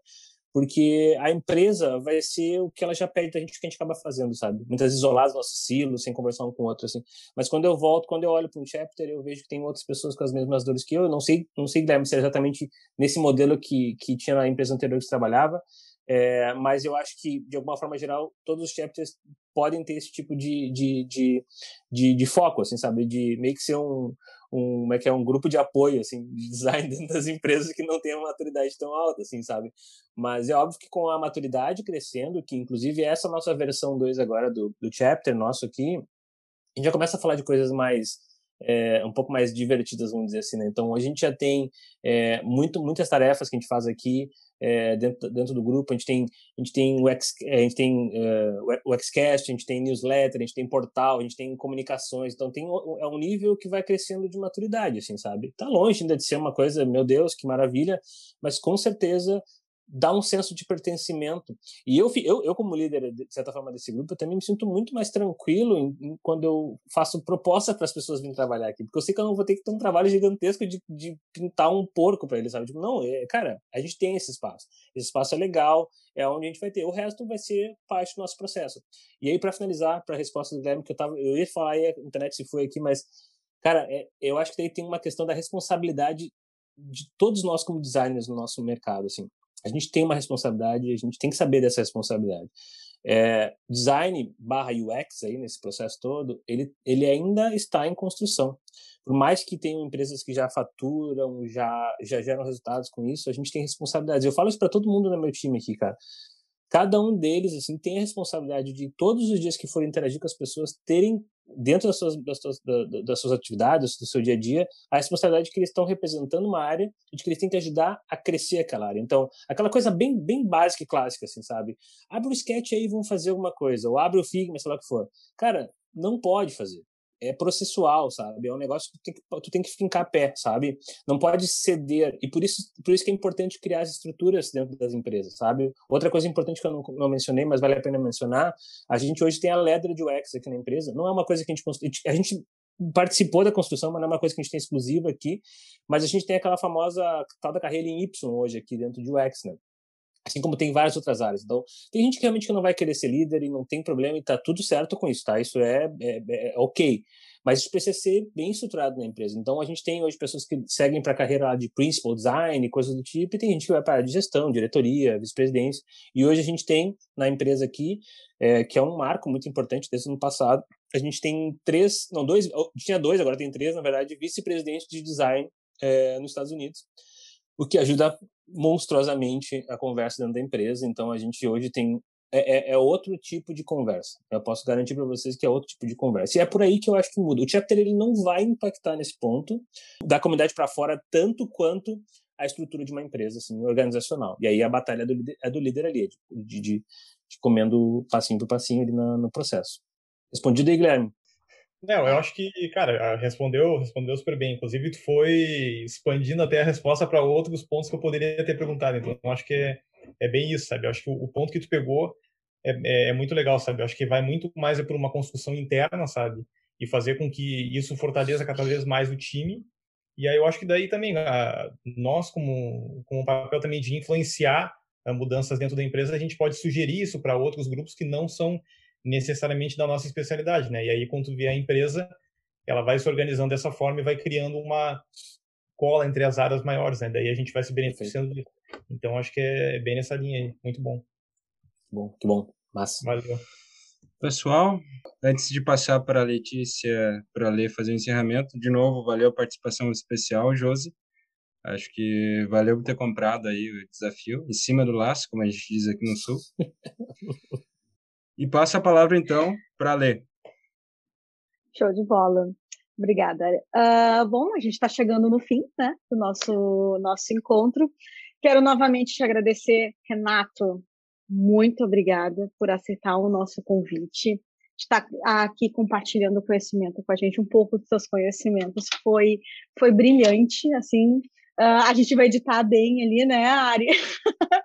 porque a empresa vai ser o que ela já pede da gente que a gente acaba fazendo, sabe? Muitas vezes isolados nossos silos, sem conversar um com o outro, assim. Mas quando eu volto, quando eu olho para um chapter, eu vejo que tem outras pessoas com as mesmas dores que eu. Eu não sei, não sei, Guilherme, se é exatamente nesse modelo que, que tinha na empresa anterior que você trabalhava, é, mas eu acho que, de alguma forma geral, todos os chapters podem ter esse tipo de, de, de, de, de foco, assim, sabe? De meio que ser um, um, como é que é, um grupo de apoio, assim, de design dentro das empresas que não tem uma maturidade tão alta, assim, sabe? Mas é óbvio que com a maturidade crescendo, que inclusive essa nossa versão 2 agora do, do chapter nosso aqui, a gente já começa a falar de coisas mais é, um pouco mais divertidas, vamos dizer assim. Né? Então, a gente já tem é, muito, muitas tarefas que a gente faz aqui é, dentro, dentro do grupo. A gente tem, a gente tem o X, a gente tem uh, o Xcast, a gente tem newsletter, a gente tem portal, a gente tem comunicações. Então, tem é um nível que vai crescendo de maturidade, assim, sabe? Tá longe ainda de ser uma coisa, meu Deus, que maravilha, mas com certeza dá um senso de pertencimento. E eu, eu, eu como líder, de certa forma, desse grupo, eu também me sinto muito mais tranquilo em, em, quando eu faço proposta para as pessoas virem trabalhar aqui. Porque eu sei que eu não vou ter que ter um trabalho gigantesco de, de pintar um porco para eles, sabe? Tipo, não, é, cara, a gente tem esse espaço. Esse espaço é legal, é onde a gente vai ter. O resto vai ser parte do nosso processo. E aí, para finalizar, para a resposta do Guilherme, que eu, tava, eu ia falar aí, a internet se foi aqui, mas, cara, é, eu acho que daí tem uma questão da responsabilidade de todos nós como designers no nosso mercado, assim. A gente tem uma responsabilidade, a gente tem que saber dessa responsabilidade. É, design barra UX aí nesse processo todo, ele, ele ainda está em construção. Por mais que tenham empresas que já faturam, já, já geram resultados com isso, a gente tem responsabilidades. Eu falo isso para todo mundo no meu time aqui, cara cada um deles assim tem a responsabilidade de todos os dias que forem interagir com as pessoas terem dentro das suas, das suas, das suas atividades, do seu dia a dia, a responsabilidade de que eles estão representando uma área e de que eles têm que ajudar a crescer aquela área. Então, aquela coisa bem, bem básica e clássica, assim, sabe? Abre o sketch aí e vão fazer alguma coisa, ou abre o Figma, sei lá o que for. Cara, não pode fazer é processual, sabe? É um negócio que tu tem que, tu tem que fincar pé, sabe? Não pode ceder. E por isso, por isso que é importante criar as estruturas dentro das empresas, sabe? Outra coisa importante que eu não, não mencionei, mas vale a pena mencionar, a gente hoje tem a Ledra de UX aqui na empresa. Não é uma coisa que a gente... A gente participou da construção, mas não é uma coisa que a gente tem exclusiva aqui, mas a gente tem aquela famosa tal da carreira em Y hoje aqui dentro de UX, né? Assim como tem várias outras áreas. Então, tem gente que realmente não vai querer ser líder e não tem problema e tá tudo certo com isso, tá? Isso é, é, é ok. Mas isso precisa ser bem estruturado na empresa. Então, a gente tem hoje pessoas que seguem para a carreira de principal design, coisas do tipo, e tem gente que vai para de gestão, diretoria, vice-presidência. E hoje a gente tem na empresa aqui, é, que é um marco muito importante desde o ano passado, a gente tem três, não, dois, tinha dois, agora tem três, na verdade, vice-presidentes de design é, nos Estados Unidos o que ajuda monstruosamente a conversa dentro da empresa. Então, a gente hoje tem. É, é, é outro tipo de conversa. Eu posso garantir para vocês que é outro tipo de conversa. E é por aí que eu acho que muda. O chapter ele não vai impactar nesse ponto da comunidade para fora tanto quanto a estrutura de uma empresa assim, organizacional. E aí a batalha é do, é do líder ali, de, de, de, comendo passinho por passinho ali no, no processo. Respondido aí, Guilherme? Não, eu acho que, cara, respondeu, respondeu super bem. Inclusive, tu foi expandindo até a resposta para outros pontos que eu poderia ter perguntado. Então, eu acho que é, é bem isso, sabe? Eu acho que o, o ponto que tu pegou é, é, é, muito legal, sabe? Eu acho que vai muito mais por uma construção interna, sabe? E fazer com que isso fortaleça cada vez mais o time. E aí eu acho que daí também, a, nós, como, como papel também de influenciar mudanças dentro da empresa, a gente pode sugerir isso para outros grupos que não são necessariamente da nossa especialidade, né? E aí, quando tu vê a empresa, ela vai se organizando dessa forma e vai criando uma cola entre as áreas maiores, né? Daí a gente vai se beneficiando disso. Então, acho que é bem nessa linha aí. Muito bom. Bom, que bom. Massa. Valeu. Pessoal, antes de passar para a Letícia para ler fazer o encerramento, de novo, valeu a participação especial, Josi. Acho que valeu por ter comprado aí o desafio, em cima do laço, como a gente diz aqui no Sul. e passa a palavra, então, para Lê. Show de bola. Obrigada. Uh, bom, a gente está chegando no fim né, do nosso, nosso encontro. Quero novamente te agradecer, Renato. Muito obrigada por aceitar o nosso convite. Estar aqui compartilhando conhecimento com a gente, um pouco dos seus conhecimentos. Foi, foi brilhante, assim. Uh, a gente vai editar bem ali, né, Ari?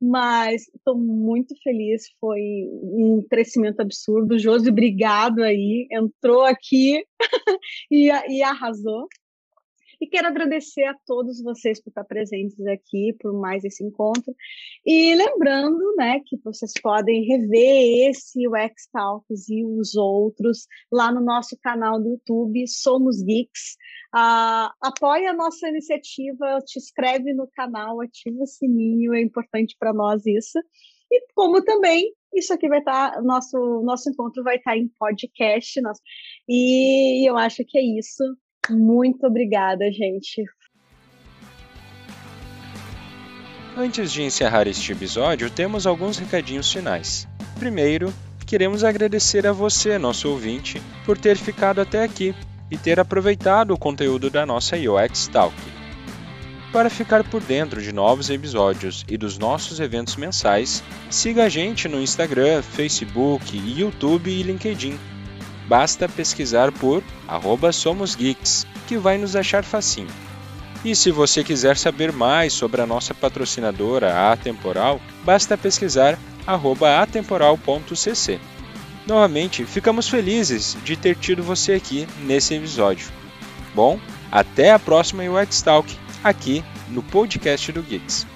Mas estou muito feliz, foi um crescimento absurdo. Josi, obrigado aí, entrou aqui e, e arrasou. E quero agradecer a todos vocês por estar presentes aqui, por mais esse encontro. E lembrando, né, que vocês podem rever esse, o X-Talks e os outros lá no nosso canal do YouTube, Somos Geeks. Uh, apoia a nossa iniciativa, te inscreve no canal, ativa o sininho, é importante para nós isso. E como também isso aqui vai estar, tá, nosso nosso encontro vai estar tá em podcast, nosso, e eu acho que é isso. Muito obrigada, gente. Antes de encerrar este episódio, temos alguns recadinhos finais. Primeiro, queremos agradecer a você, nosso ouvinte, por ter ficado até aqui e ter aproveitado o conteúdo da nossa UX Talk. Para ficar por dentro de novos episódios e dos nossos eventos mensais, siga a gente no Instagram, Facebook, YouTube e LinkedIn basta pesquisar por @somosgeeks, que vai nos achar facinho. E se você quiser saber mais sobre a nossa patrocinadora Atemporal, basta pesquisar atemporal.cc. Novamente, ficamos felizes de ter tido você aqui nesse episódio. Bom, até a próxima UX Talk, aqui no podcast do Geeks.